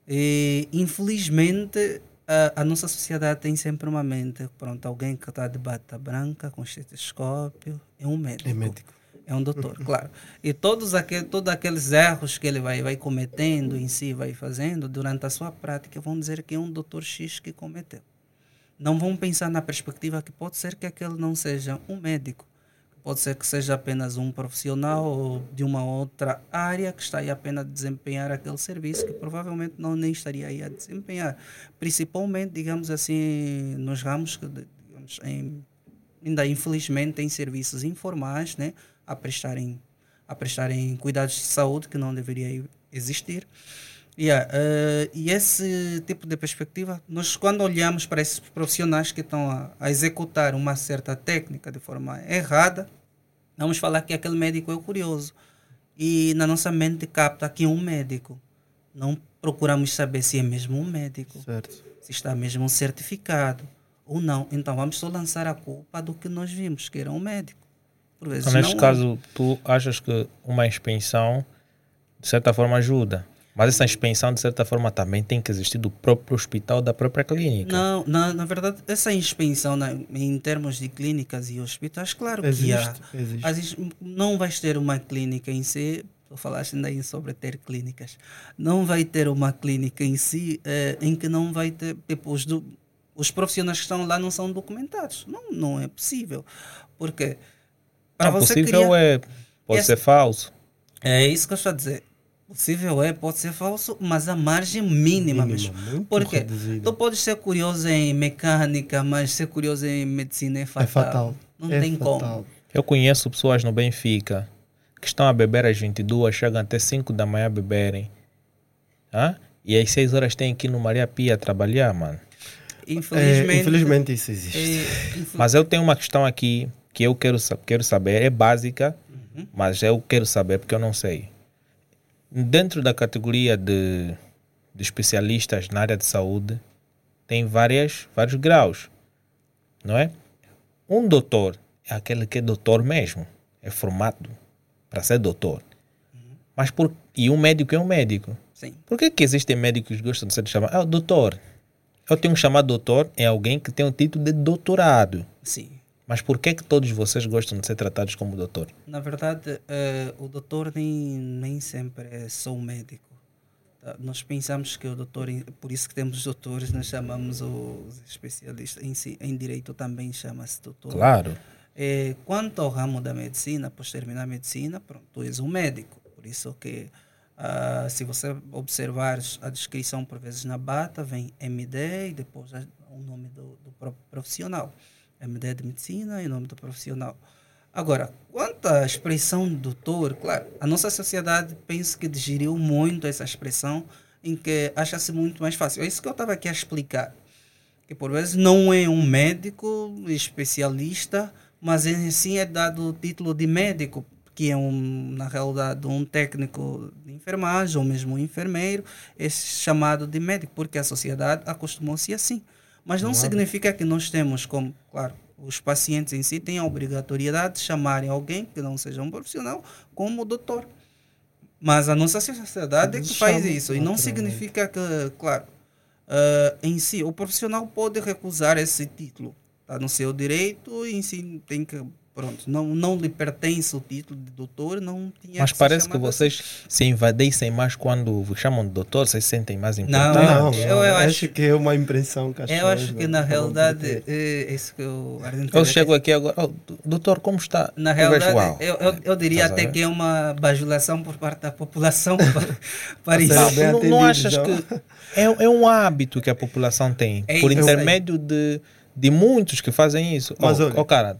E, infelizmente, a, a nossa sociedade tem sempre uma mente, pronto, alguém que está de bata branca, com estetoscópio, é um médico. É médico. É um doutor, claro. E todos, aquele, todos aqueles erros que ele vai, vai cometendo em si, vai fazendo, durante a sua prática, vão dizer que é um doutor X que cometeu. Não vão pensar na perspectiva que pode ser que aquele não seja um médico. Pode ser que seja apenas um profissional de uma outra área que está aí apenas a desempenhar aquele serviço que provavelmente não nem estaria aí a desempenhar. Principalmente, digamos assim, nos ramos que, digamos, em, ainda infelizmente em serviços informais, né, a prestarem a prestarem cuidados de saúde que não deveria existir. Yeah, eh, e esse tipo de perspectiva, nós quando olhamos para esses profissionais que estão a, a executar uma certa técnica de forma errada, vamos falar que aquele médico é o curioso. E na nossa mente capta que é um médico. Não procuramos saber se é mesmo um médico Certo. se está mesmo certificado ou não. Então vamos só lançar a culpa do que nós vimos, que era um médico. Por vezes Então, neste não é. caso, tu achas que uma inspeção de certa forma ajuda. Mas essa inspeção, de certa forma, também tem que existir do próprio hospital, da própria clínica. Não, na, na verdade, essa inspeção na, em termos de clínicas e hospitais, claro que Existe, há. existe. Existe- Não vais ter uma clínica em si, tu falaste ainda aí sobre ter clínicas, não vai ter uma clínica em si eh, em que não vai ter, tipo, os, do- os profissionais que estão lá não são documentados. Não, não é possível. Porque para Não, você possível criar... é, pode ser falso. É isso que eu estou a dizer. Possível é, pode ser falso, mas a margem mínima, Mínima, mesmo. Porque reduzida. tu podes ser curioso em mecânica, mas ser curioso em medicina é fatal. É fatal. Não é tem fatal. como. Eu conheço pessoas no Benfica que estão a beber às 22, chegam até 5 da manhã a beberem. Hã? E às 6 horas têm que ir no Maria Pia a trabalhar, mano. Infelizmente. É, infelizmente isso existe. é, infel- Mas eu tenho uma questão aqui que eu quero, quero saber, é básica, mas eu quero saber porque eu não sei. Dentro da categoria de, de especialistas na área de saúde, tem várias, vários graus, não é? Um doutor é aquele que é doutor mesmo, é formado para ser doutor. Mas por, e um médico é um médico. Sim. Por que, que existem médicos que gostam de ser chamados? Ah, doutor. Eu tenho que chamar doutor é alguém que tem o título de doutorado. Sim. Mas por que, que todos vocês gostam de ser tratados como doutor? Na verdade, eh, o doutor nem, nem sempre é só um médico. Tá? Nós pensamos que o doutor, por isso que temos doutores, nós chamamos os especialistas. Em, si- em direito também chama-se doutor. Claro. Eh, quanto ao ramo da medicina, após terminar a medicina, pronto, tu és um médico. Por isso que, ah, se você observar a descrição, por vezes na bata, vem MD e depois o nome do, do próprio profissional. MD de medicina e o nome do profissional. Agora, quanto à expressão doutor, claro, a nossa sociedade penso que digeriu muito essa expressão em que acha-se muito mais fácil. É isso que eu estava aqui a explicar que por vezes não é um médico especialista, mas em si é dado o título de médico, que é um, na realidade um técnico de enfermagem ou mesmo um enfermeiro, é chamado de médico, porque a sociedade acostumou-se assim. Mas não significa que nós temos como, claro, os pacientes em si têm a obrigatoriedade de chamarem alguém que não seja um profissional como doutor. Mas a nossa sociedade é que Eles faz isso. E não significa que, claro, ah, em si, o profissional pode recusar esse título. Está no seu direito e em si tem que. Pronto, não, não lhe pertence o título de doutor, não tinha Mas ser parece que vocês se invadissem mais quando vos chamam de doutor, vocês se sentem mais Não, importantes. Não, eu- eu acho, acho- que é uma impressão que as assim. Eu acho que não- na não realidade têm. é isso que Ardente Eu chego aqui agora, oh, doutor, como está? Na Eu realidade, eu, eu, eu diria até que é uma bajulação por parte da população para, para isso. Não, não, não achas que é, é um hábito que a população tem É por isso. intermédio de, de muitos que fazem isso? Mas oh, olha- oh, cara,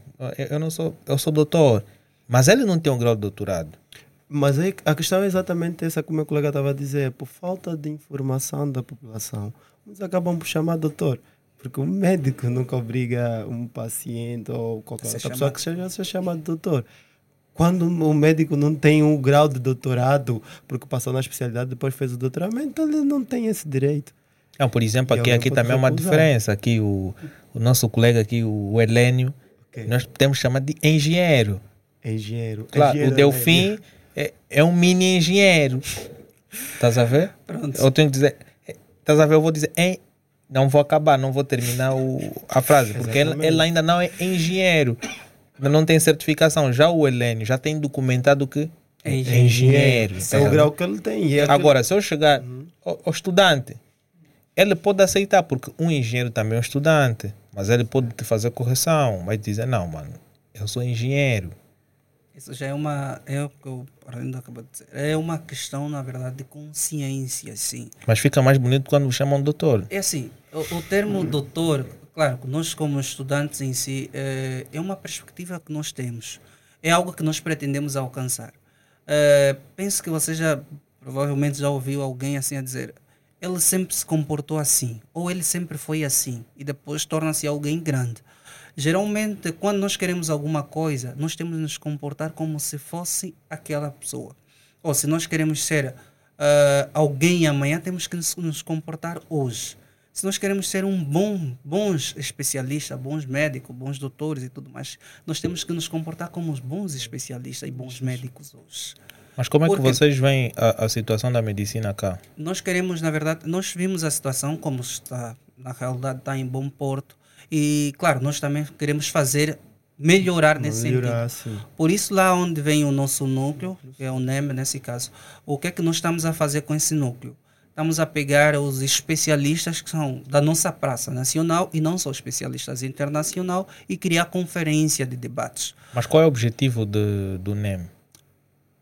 eu, não sou eu sou doutor, mas ele não tem um grau de doutorado. Mas aí a questão é exatamente essa que o meu colega estava a dizer, por falta de informação da população, uns acabam por chamar doutor. Porque o médico nunca obriga um paciente ou qualquer outra chama- pessoa que seja a se chamar de doutor. Quando o médico não tem um grau de doutorado, porque passou na especialidade depois fez o doutoramento, ele não tem esse direito. Não, por exemplo, aqui, aqui também é uma diferença. Aqui o, o nosso colega aqui, o Helênio, Ok. nós temos que chamar de engenheiro. Engenheiro. Claro, Engenheiro o Delfim é, é um mini engenheiro. Estás a ver? Pronto. Eu tenho que dizer, é, estás a ver? Eu vou dizer, em, não vou acabar, não vou terminar o, a frase, porque ele, ele ainda não é engenheiro, ainda não tem certificação. Já o Helênio já tem documentado que É é engenheiro. engenheiro. É o grau que ele tem. É Agora, se eu chegar ao, ao estudante, ele pode aceitar, porque um engenheiro também é um estudante, mas ele pode te fazer correção, vai dizer, não, mano, eu sou engenheiro. Isso já é uma. É o que o Arlindo acabou de dizer. É uma questão, na verdade, de consciência, sim. Mas fica mais bonito quando chamam doutor. É assim, o, o termo doutor, claro, nós como estudantes em si, é, é uma perspectiva que nós temos. É algo que nós pretendemos alcançar. É, penso que você já, provavelmente já ouviu alguém assim a dizer ele sempre se comportou assim, ou ele sempre foi assim, e depois torna-se alguém grande. Geralmente, quando nós queremos alguma coisa, nós temos de nos comportar como se fosse aquela pessoa. Ou se nós queremos ser ah, alguém amanhã, temos que nos, nos comportar hoje. Se nós queremos ser um bom, bons especialistas, bons médicos, bons doutores e tudo mais, nós temos que nos comportar como os bons especialistas e bons médicos hoje. Mas como é que Porque- vocês veem a, a situação da medicina cá? Nós queremos, na verdade, nós vimos a situação como está, na realidade está em bom porto e, claro, nós também queremos fazer melhorar nesse sentido. Melhorar, sim. Por isso, lá onde vem o nosso núcleo, que é o NEM nesse caso, o que é que nós estamos a fazer com esse núcleo? Estamos a pegar os especialistas que são da nossa praça nacional e não só especialistas internacional e criar conferência de debates. Mas qual é o objetivo de, do NEM?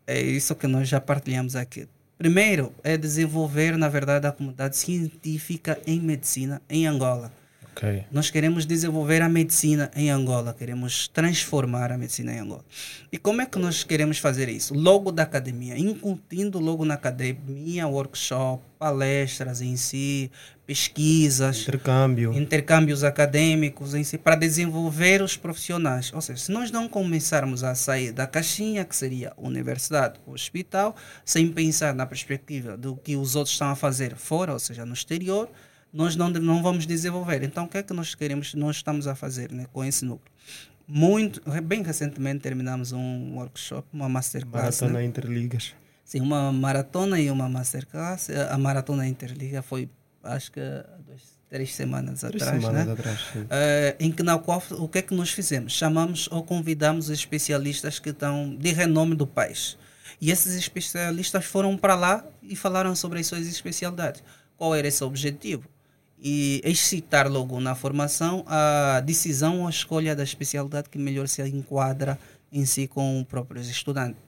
É isso que nós já partilhamos aqui. Primeiro, é desenvolver, na verdade, a comunidade científica em medicina em Angola. Ok. Nós queremos desenvolver a medicina em Angola, queremos transformar a medicina em Angola. E como é que nós queremos fazer isso? Logo da academia, incutindo logo na academia, workshop, palestras em si, pesquisas, Intercâmbio. intercâmbios acadêmicos em si, para desenvolver os profissionais. Ou seja, se nós não começarmos a sair da caixinha, que seria universidade, hospital, sem pensar na perspectiva do que os outros estão a fazer fora, ou seja, no exterior, nós não, não vamos desenvolver. Então, o que é que nós queremos, nós estamos a fazer né, com esse núcleo? Muito, bem recentemente terminamos um workshop, uma masterclass. né? Maratona Interligas. Sim, uma maratona e uma masterclass. A maratona Interliga foi, acho que, duas, três semanas Três atrás, semanas né? atrás, sim. Eh, em que na qual o que é que nós fizemos? Chamamos ou convidamos especialistas que estão de renome do país. E esses especialistas foram para lá e falaram sobre as suas especialidades. Qual era esse objetivo? E excitar logo na formação a decisão ou a escolha da especialidade que melhor se enquadra em si com os próprios estudantes.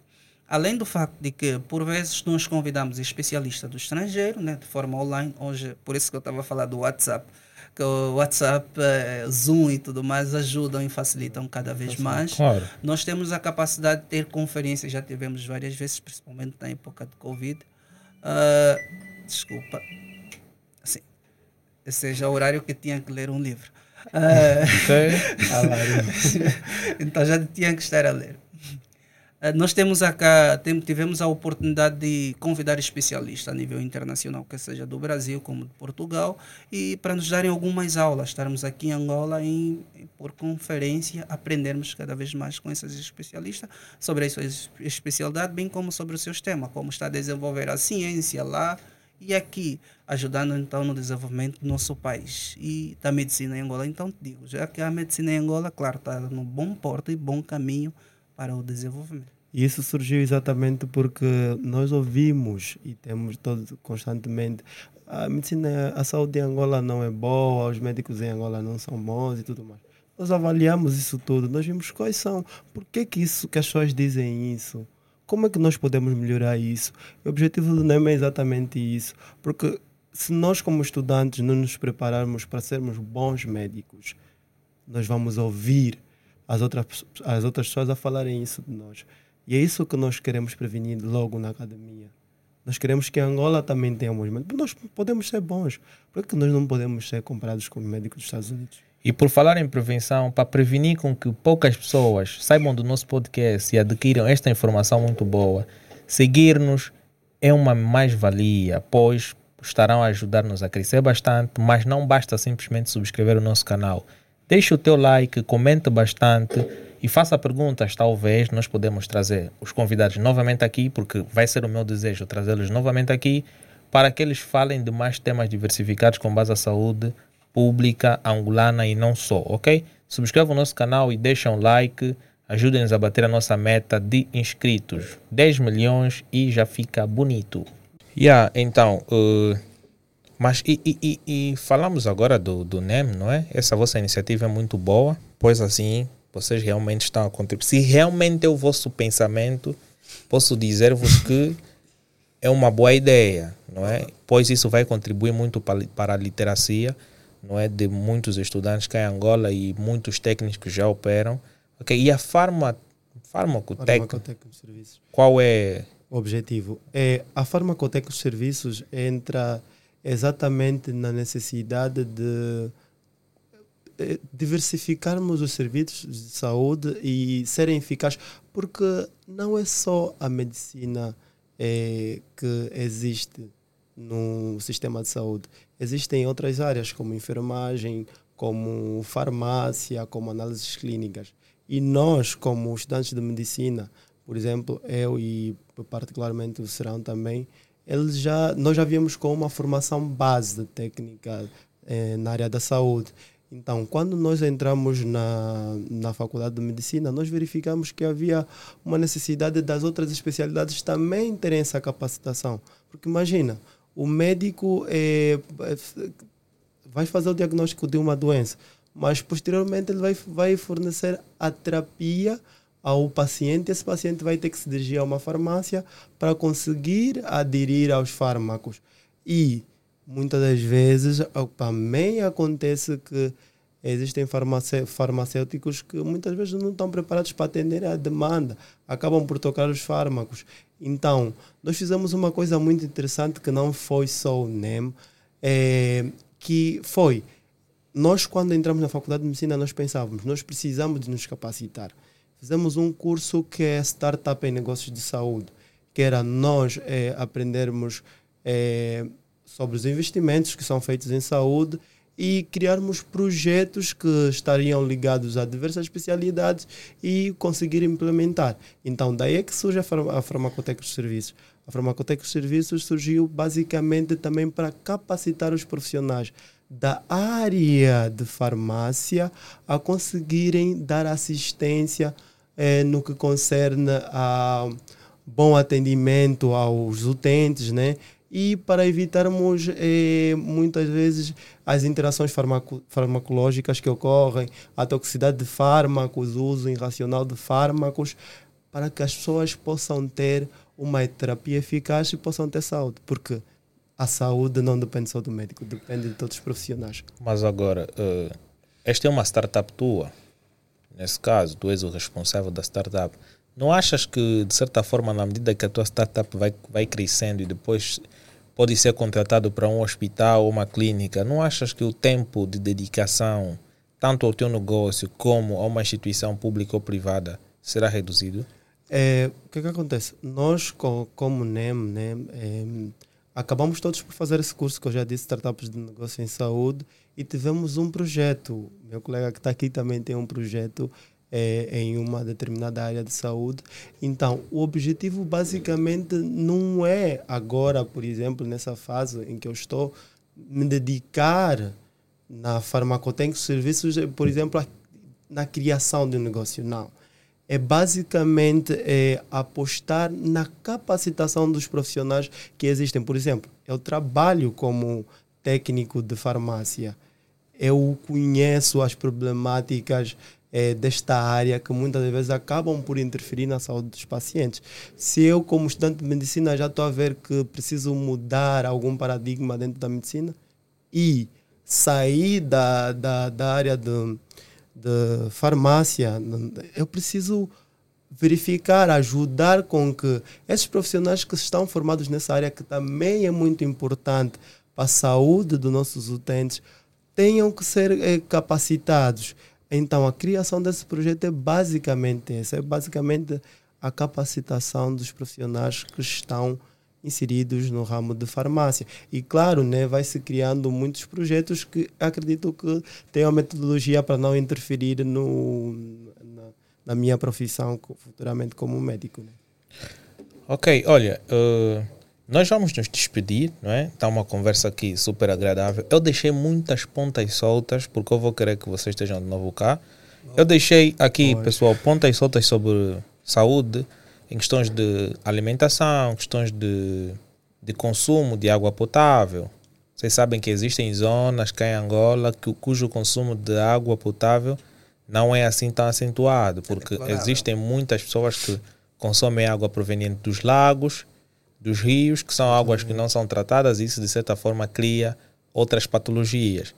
Além do facto de que, por vezes, nós convidamos especialistas do estrangeiro, né, de forma online, hoje, por isso que eu estava a falar do WhatsApp, que o WhatsApp, eh, Zoom e tudo mais ajudam e facilitam cada vez mais. Claro. Nós temos a capacidade de ter conferências, já tivemos várias vezes, principalmente na época de Covid. Ah, desculpa. É o horário que tinha que ler um livro. Ah, então já tinha que estar a ler. Ah, Nós temos acá, tem- tivemos a oportunidade de convidar especialistas a nível internacional, que seja do Brasil como de Portugal, e para nos darem algumas aulas, estarmos aqui em Angola em, por conferência, aprendermos cada vez mais com esses especialistas sobre as suas especialidades, bem como sobre os seus temas, como está a desenvolver a ciência lá e aqui, ajudando então no desenvolvimento do nosso país e da medicina em Angola. Então, digo, já que a medicina em Angola, claro, está no bom porto e bom caminho para o desenvolvimento. Isso surgiu exatamente porque nós ouvimos e temos todo, constantemente a medicina, a saúde em Angola não é boa, os médicos em Angola não são bons e tudo mais. Nós avaliamos isso tudo, nós vimos quais são, por que que isso que as pessoas dizem isso, como é que nós podemos melhorar isso. O objetivo do NEM é exatamente isso, porque se nós como estudantes não nos prepararmos para sermos bons médicos, nós vamos ouvir as outras, as outras pessoas a falarem isso de nós. E é isso que nós queremos prevenir logo na academia. Nós queremos que Angola também tenha bons médicos. Nós podemos ser bons. Por que nós não podemos ser comparados com médicos dos Estados Unidos? E por falar em prevenção, para prevenir com que poucas pessoas saibam do nosso podcast e adquiram esta informação muito boa, seguir-nos é uma mais-valia, pois estarão a ajudar-nos a crescer bastante, mas não basta simplesmente subscrever o nosso canal. Deixe o teu like, comente bastante e faça perguntas, talvez nós podemos trazer os convidados novamente aqui, porque vai ser o meu desejo trazê-los novamente aqui, para que eles falem de mais temas diversificados com base à saúde pública angolana e não só, ok? Subscreva o nosso canal e deixem um like, ajudem-nos a bater a nossa meta de inscritos, 10 milhões e já fica bonito. Yeah, então, uh, mas e, e, e, e falamos agora do, do NEM, não é? Essa vossa iniciativa é muito boa, pois assim vocês realmente estão a contribuir. Se realmente é o vosso pensamento, posso dizer-vos que é uma boa ideia, não é? Pois isso vai contribuir muito para, para a literacia, não é? De muitos estudantes cá em Angola e muitos técnicos que já operam. Ok, e a farma, farmacotec, qual é? O objetivo é a farmacoteca de serviços entra exatamente na necessidade de eh, diversificarmos os serviços de saúde e serem eficazes, porque não é só a medicina eh, que existe no sistema de saúde. Existem outras áreas, como enfermagem, como farmácia, como análises clínicas. E nós, como estudantes de medicina, por exemplo, eu e particularmente o Serão também, eles já, nós já viemos com uma formação base técnica eh, na área da saúde. Então, quando nós entramos na, na faculdade de medicina, nós verificamos que havia uma necessidade das outras especialidades também terem essa capacitação. Porque imagina, o médico é, vai fazer o diagnóstico de uma doença, mas posteriormente ele vai, vai fornecer a terapia ao paciente. Esse paciente vai ter que se dirigir a uma farmácia para conseguir aderir aos fármacos. E muitas das vezes também acontece que existem farmacêuticos que muitas vezes não estão preparados para atender a demanda, acabam por tocar os fármacos. Então, nós fizemos uma coisa muito interessante que não foi só o NEM, é, que foi, nós quando entramos na faculdade de medicina, nós pensávamos, nós precisamos de nos capacitar. Fizemos um curso que é Startup em Negócios de Saúde, que era nós é, aprendermos é, sobre os investimentos que são feitos em saúde e criarmos projetos que estariam ligados a diversas especialidades e conseguir implementar. Então, daí é que surge a, farm a Farmacoteca de Serviços. A Farmacoteca de Serviços surgiu basicamente também para capacitar os profissionais da área de farmácia a conseguirem dar assistência eh, no que concerne a bom atendimento aos utentes, né? e para evitarmos eh, muitas vezes as interações farmaco farmacológicas que ocorrem, a toxicidade de fármacos, o uso irracional de fármacos, para que as pessoas possam ter uma terapia eficaz e possam ter saúde, porque a saúde não depende só do médico, depende de todos os profissionais. Mas agora, uh, esta é uma startup tua, nesse caso, tu és o responsável da startup. Não achas que, de certa forma, na medida que a tua startup vai, vai crescendo e depois pode ser contratado para um hospital ou uma clínica, não achas que o tempo de dedicação, tanto ao teu negócio como a uma instituição pública ou privada, será reduzido? É, o que, é que acontece? Nós, como NEM, NEM é, acabamos todos por fazer esse curso que eu já disse, Startups de Negócio em Saúde, e tivemos um projeto. Meu colega que está aqui também tem um projeto é, em uma determinada área de saúde. Então, o objetivo basicamente não é agora, por exemplo, nessa fase em que eu estou, me dedicar na farmacotécnica serviços, por exemplo, na criação de um negócio. Não. É basicamente é, apostar na capacitação dos profissionais que existem. Por exemplo, eu trabalho como técnico de farmácia. Eu conheço as problemáticas é, desta área que muitas vezes acabam por interferir na saúde dos pacientes. Se eu, como estudante de medicina, já estou a ver que preciso mudar algum paradigma dentro da medicina e sair da, da, da área de, de farmácia, eu preciso verificar, ajudar com que esses profissionais que estão formados nessa área, que também é muito importante para a saúde dos nossos utentes, tenham que ser é, capacitados. Então, a criação desse projeto é basicamente essa, é basicamente a capacitação dos profissionais que estão inseridos no ramo de farmácia. E claro, né, vai se criando muitos projetos que acredito que têm uma metodologia para não interferir no, na, na minha profissão futuramente como médico. Né? Ok, olha, uh, nós vamos nos despedir, não é? Está uma conversa aqui super agradável. Eu deixei muitas pontas soltas, porque eu vou querer que vocês estejam de novo cá. Eu deixei aqui, pessoal, pontas soltas sobre saúde, em questões de alimentação, questões de, de consumo de água potável. Vocês sabem que existem zonas cá em Angola que, cujo consumo de água potável não é assim tão acentuado, porque é existem muitas pessoas que consomem água proveniente dos lagos dos rios, que são águas que não são tratadas, e isso de certa forma cria outras patologias.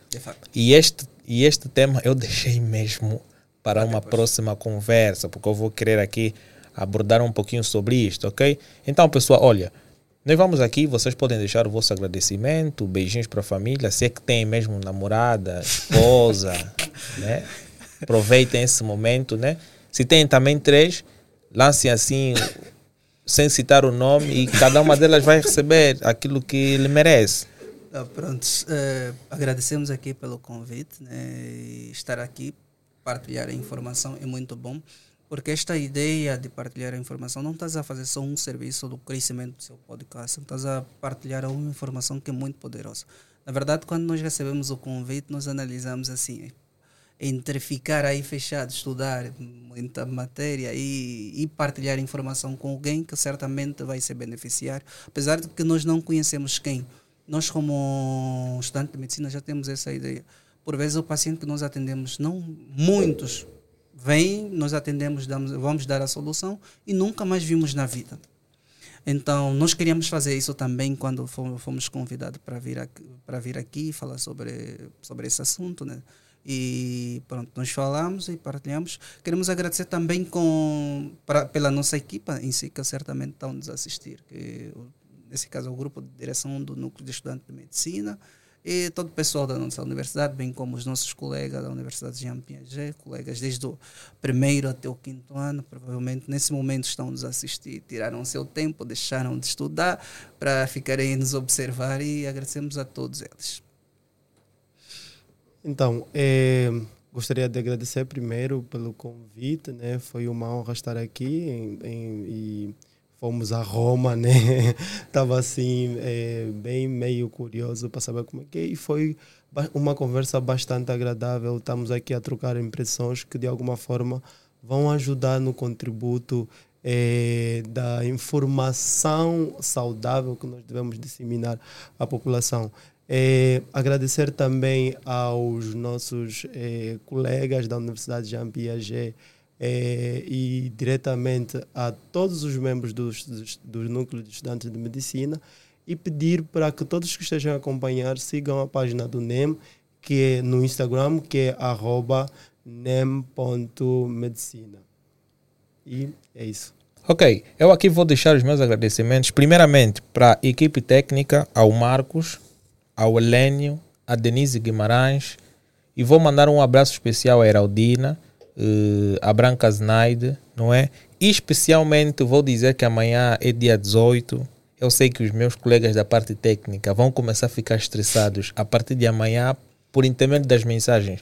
E este, e este tema eu deixei mesmo para uma próxima conversa, porque eu vou querer aqui abordar um pouquinho sobre isto, ok? Então, pessoal, olha, nós vamos aqui, vocês podem deixar o vosso agradecimento, beijinhos para a família, se é que tem mesmo namorada, esposa, né? Aproveitem esse momento, né? Se tem também três, lancem assim sem citar o nome, e cada uma delas vai receber aquilo que ele merece. Ah, pronto, uh, agradecemos aqui pelo convite, né, estar aqui, partilhar a informação é muito bom. Porque esta ideia de partilhar a informação não estás a fazer só um serviço do crescimento do seu podcast, estás a partilhar uma informação que é muito poderosa. Na verdade, quando nós recebemos o convite, nós analisamos assim, entre ficar aí fechado, estudar muita matéria e, e, partilhar informação com alguém que certamente vai ser beneficiário, apesar de que nós não conhecemos quem. Nós, como estudante de medicina, já temos essa ideia. Por vezes, o paciente que nós atendemos, não muitos, vem, nós atendemos, damos, vamos dar a solução e nunca mais vimos na vida. Então, nós queríamos fazer isso também quando fomos convidados para vir aqui, para vir aqui falar sobre, sobre esse assunto, né? E pronto, nós falamos e partilhamos. Queremos agradecer também com, pra, pela nossa equipa em si, que certamente estão nos assistir. Que, nesse caso, é o grupo de direção do Núcleo de Estudantes de Medicina, e todo o pessoal da nossa universidade, bem como os nossos colegas da Universidade de Jean Piaget, colegas desde o primeiro até o quinto ano, provavelmente nesse momento estão nos assistir, tiraram seu tempo, deixaram de estudar para ficarem nos observar e agradecemos a todos eles. Então, é, gostaria de agradecer primeiro pelo convite, né? Foi uma honra estar aqui em, em, e fomos a Roma, né? Estava assim, é, bem meio curioso para saber como é que é. E foi uma conversa bastante agradável. Estamos aqui a trocar impressões que de alguma forma vão ajudar no contributo é, da informação saudável que nós devemos disseminar à população. É, agradecer também aos nossos é, colegas da Universidade Jean Piaget é, e diretamente a todos os membros dos, do Núcleo de Estudantes de Medicina e pedir para que todos que estejam a acompanhar sigam a página do NEM, que é no Instagram, que é nem.medicina. E é isso. Ok, eu aqui vou deixar os meus agradecimentos, primeiramente para a equipe técnica, ao Marcos, ao Helênio, a Denise Guimarães, e vou mandar um abraço especial à Heraldina, uh, a Branca Znaide, não é? E especialmente vou dizer que amanhã é dia 18. Eu sei que os meus colegas da parte técnica vão começar a ficar estressados a partir de amanhã por intermédio das mensagens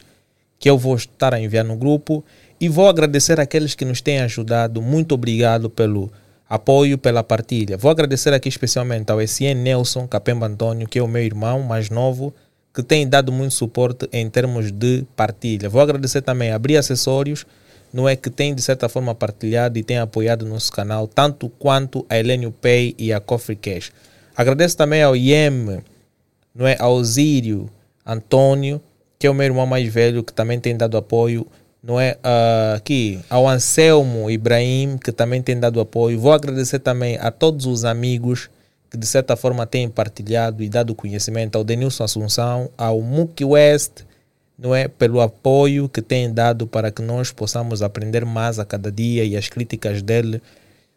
que eu vou estar a enviar no grupo e vou agradecer aqueles que nos têm ajudado. Muito obrigado pelo apoio, pela partilha. Vou agradecer aqui especialmente ao SN Nelson Capemba Antônio, que é o meu irmão mais novo, que tem dado muito suporte em termos de partilha. Vou agradecer também a Bri Acessórios, não é que tem de certa forma partilhado e tem apoiado nosso canal, tanto quanto a Elenio Pay e a Coffee Cash. Agradeço também ao IEM, não é, ao Zírio Antônio, que é o meu irmão mais velho, que também tem dado apoio, não é, uh, aqui, ao Anselmo Ibrahim, que também tem dado apoio. Vou agradecer também a todos os amigos que de certa forma têm partilhado e dado conhecimento ao Denilson Assunção, ao Muki West, não é, pelo apoio que têm dado para que nós possamos aprender mais a cada dia e as críticas dele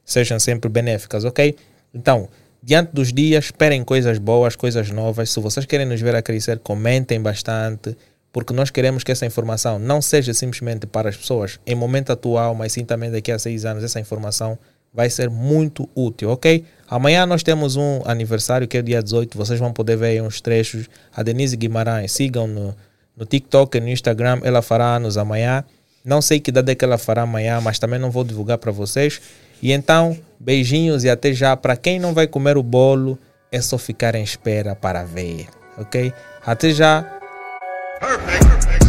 sejam sempre benéficas, ok? Então, diante dos dias, esperem coisas boas, coisas novas. Se vocês querem nos ver a crescer, comentem bastante, porque nós queremos que essa informação não seja simplesmente para as pessoas em momento atual, mas sim também daqui a seis anos essa informação vai ser muito útil, ok? Amanhã nós temos um aniversário que é o dia 18, vocês vão poder ver uns trechos. A Denise Guimarães, sigam no, no TikTok e no Instagram, ela fará anos amanhã. Não sei que data é que ela fará amanhã, mas também não vou divulgar para vocês. E então, beijinhos e até já. Para quem não vai comer o bolo, é só ficar em espera para ver, ok? Até já. Perfect. Perfect.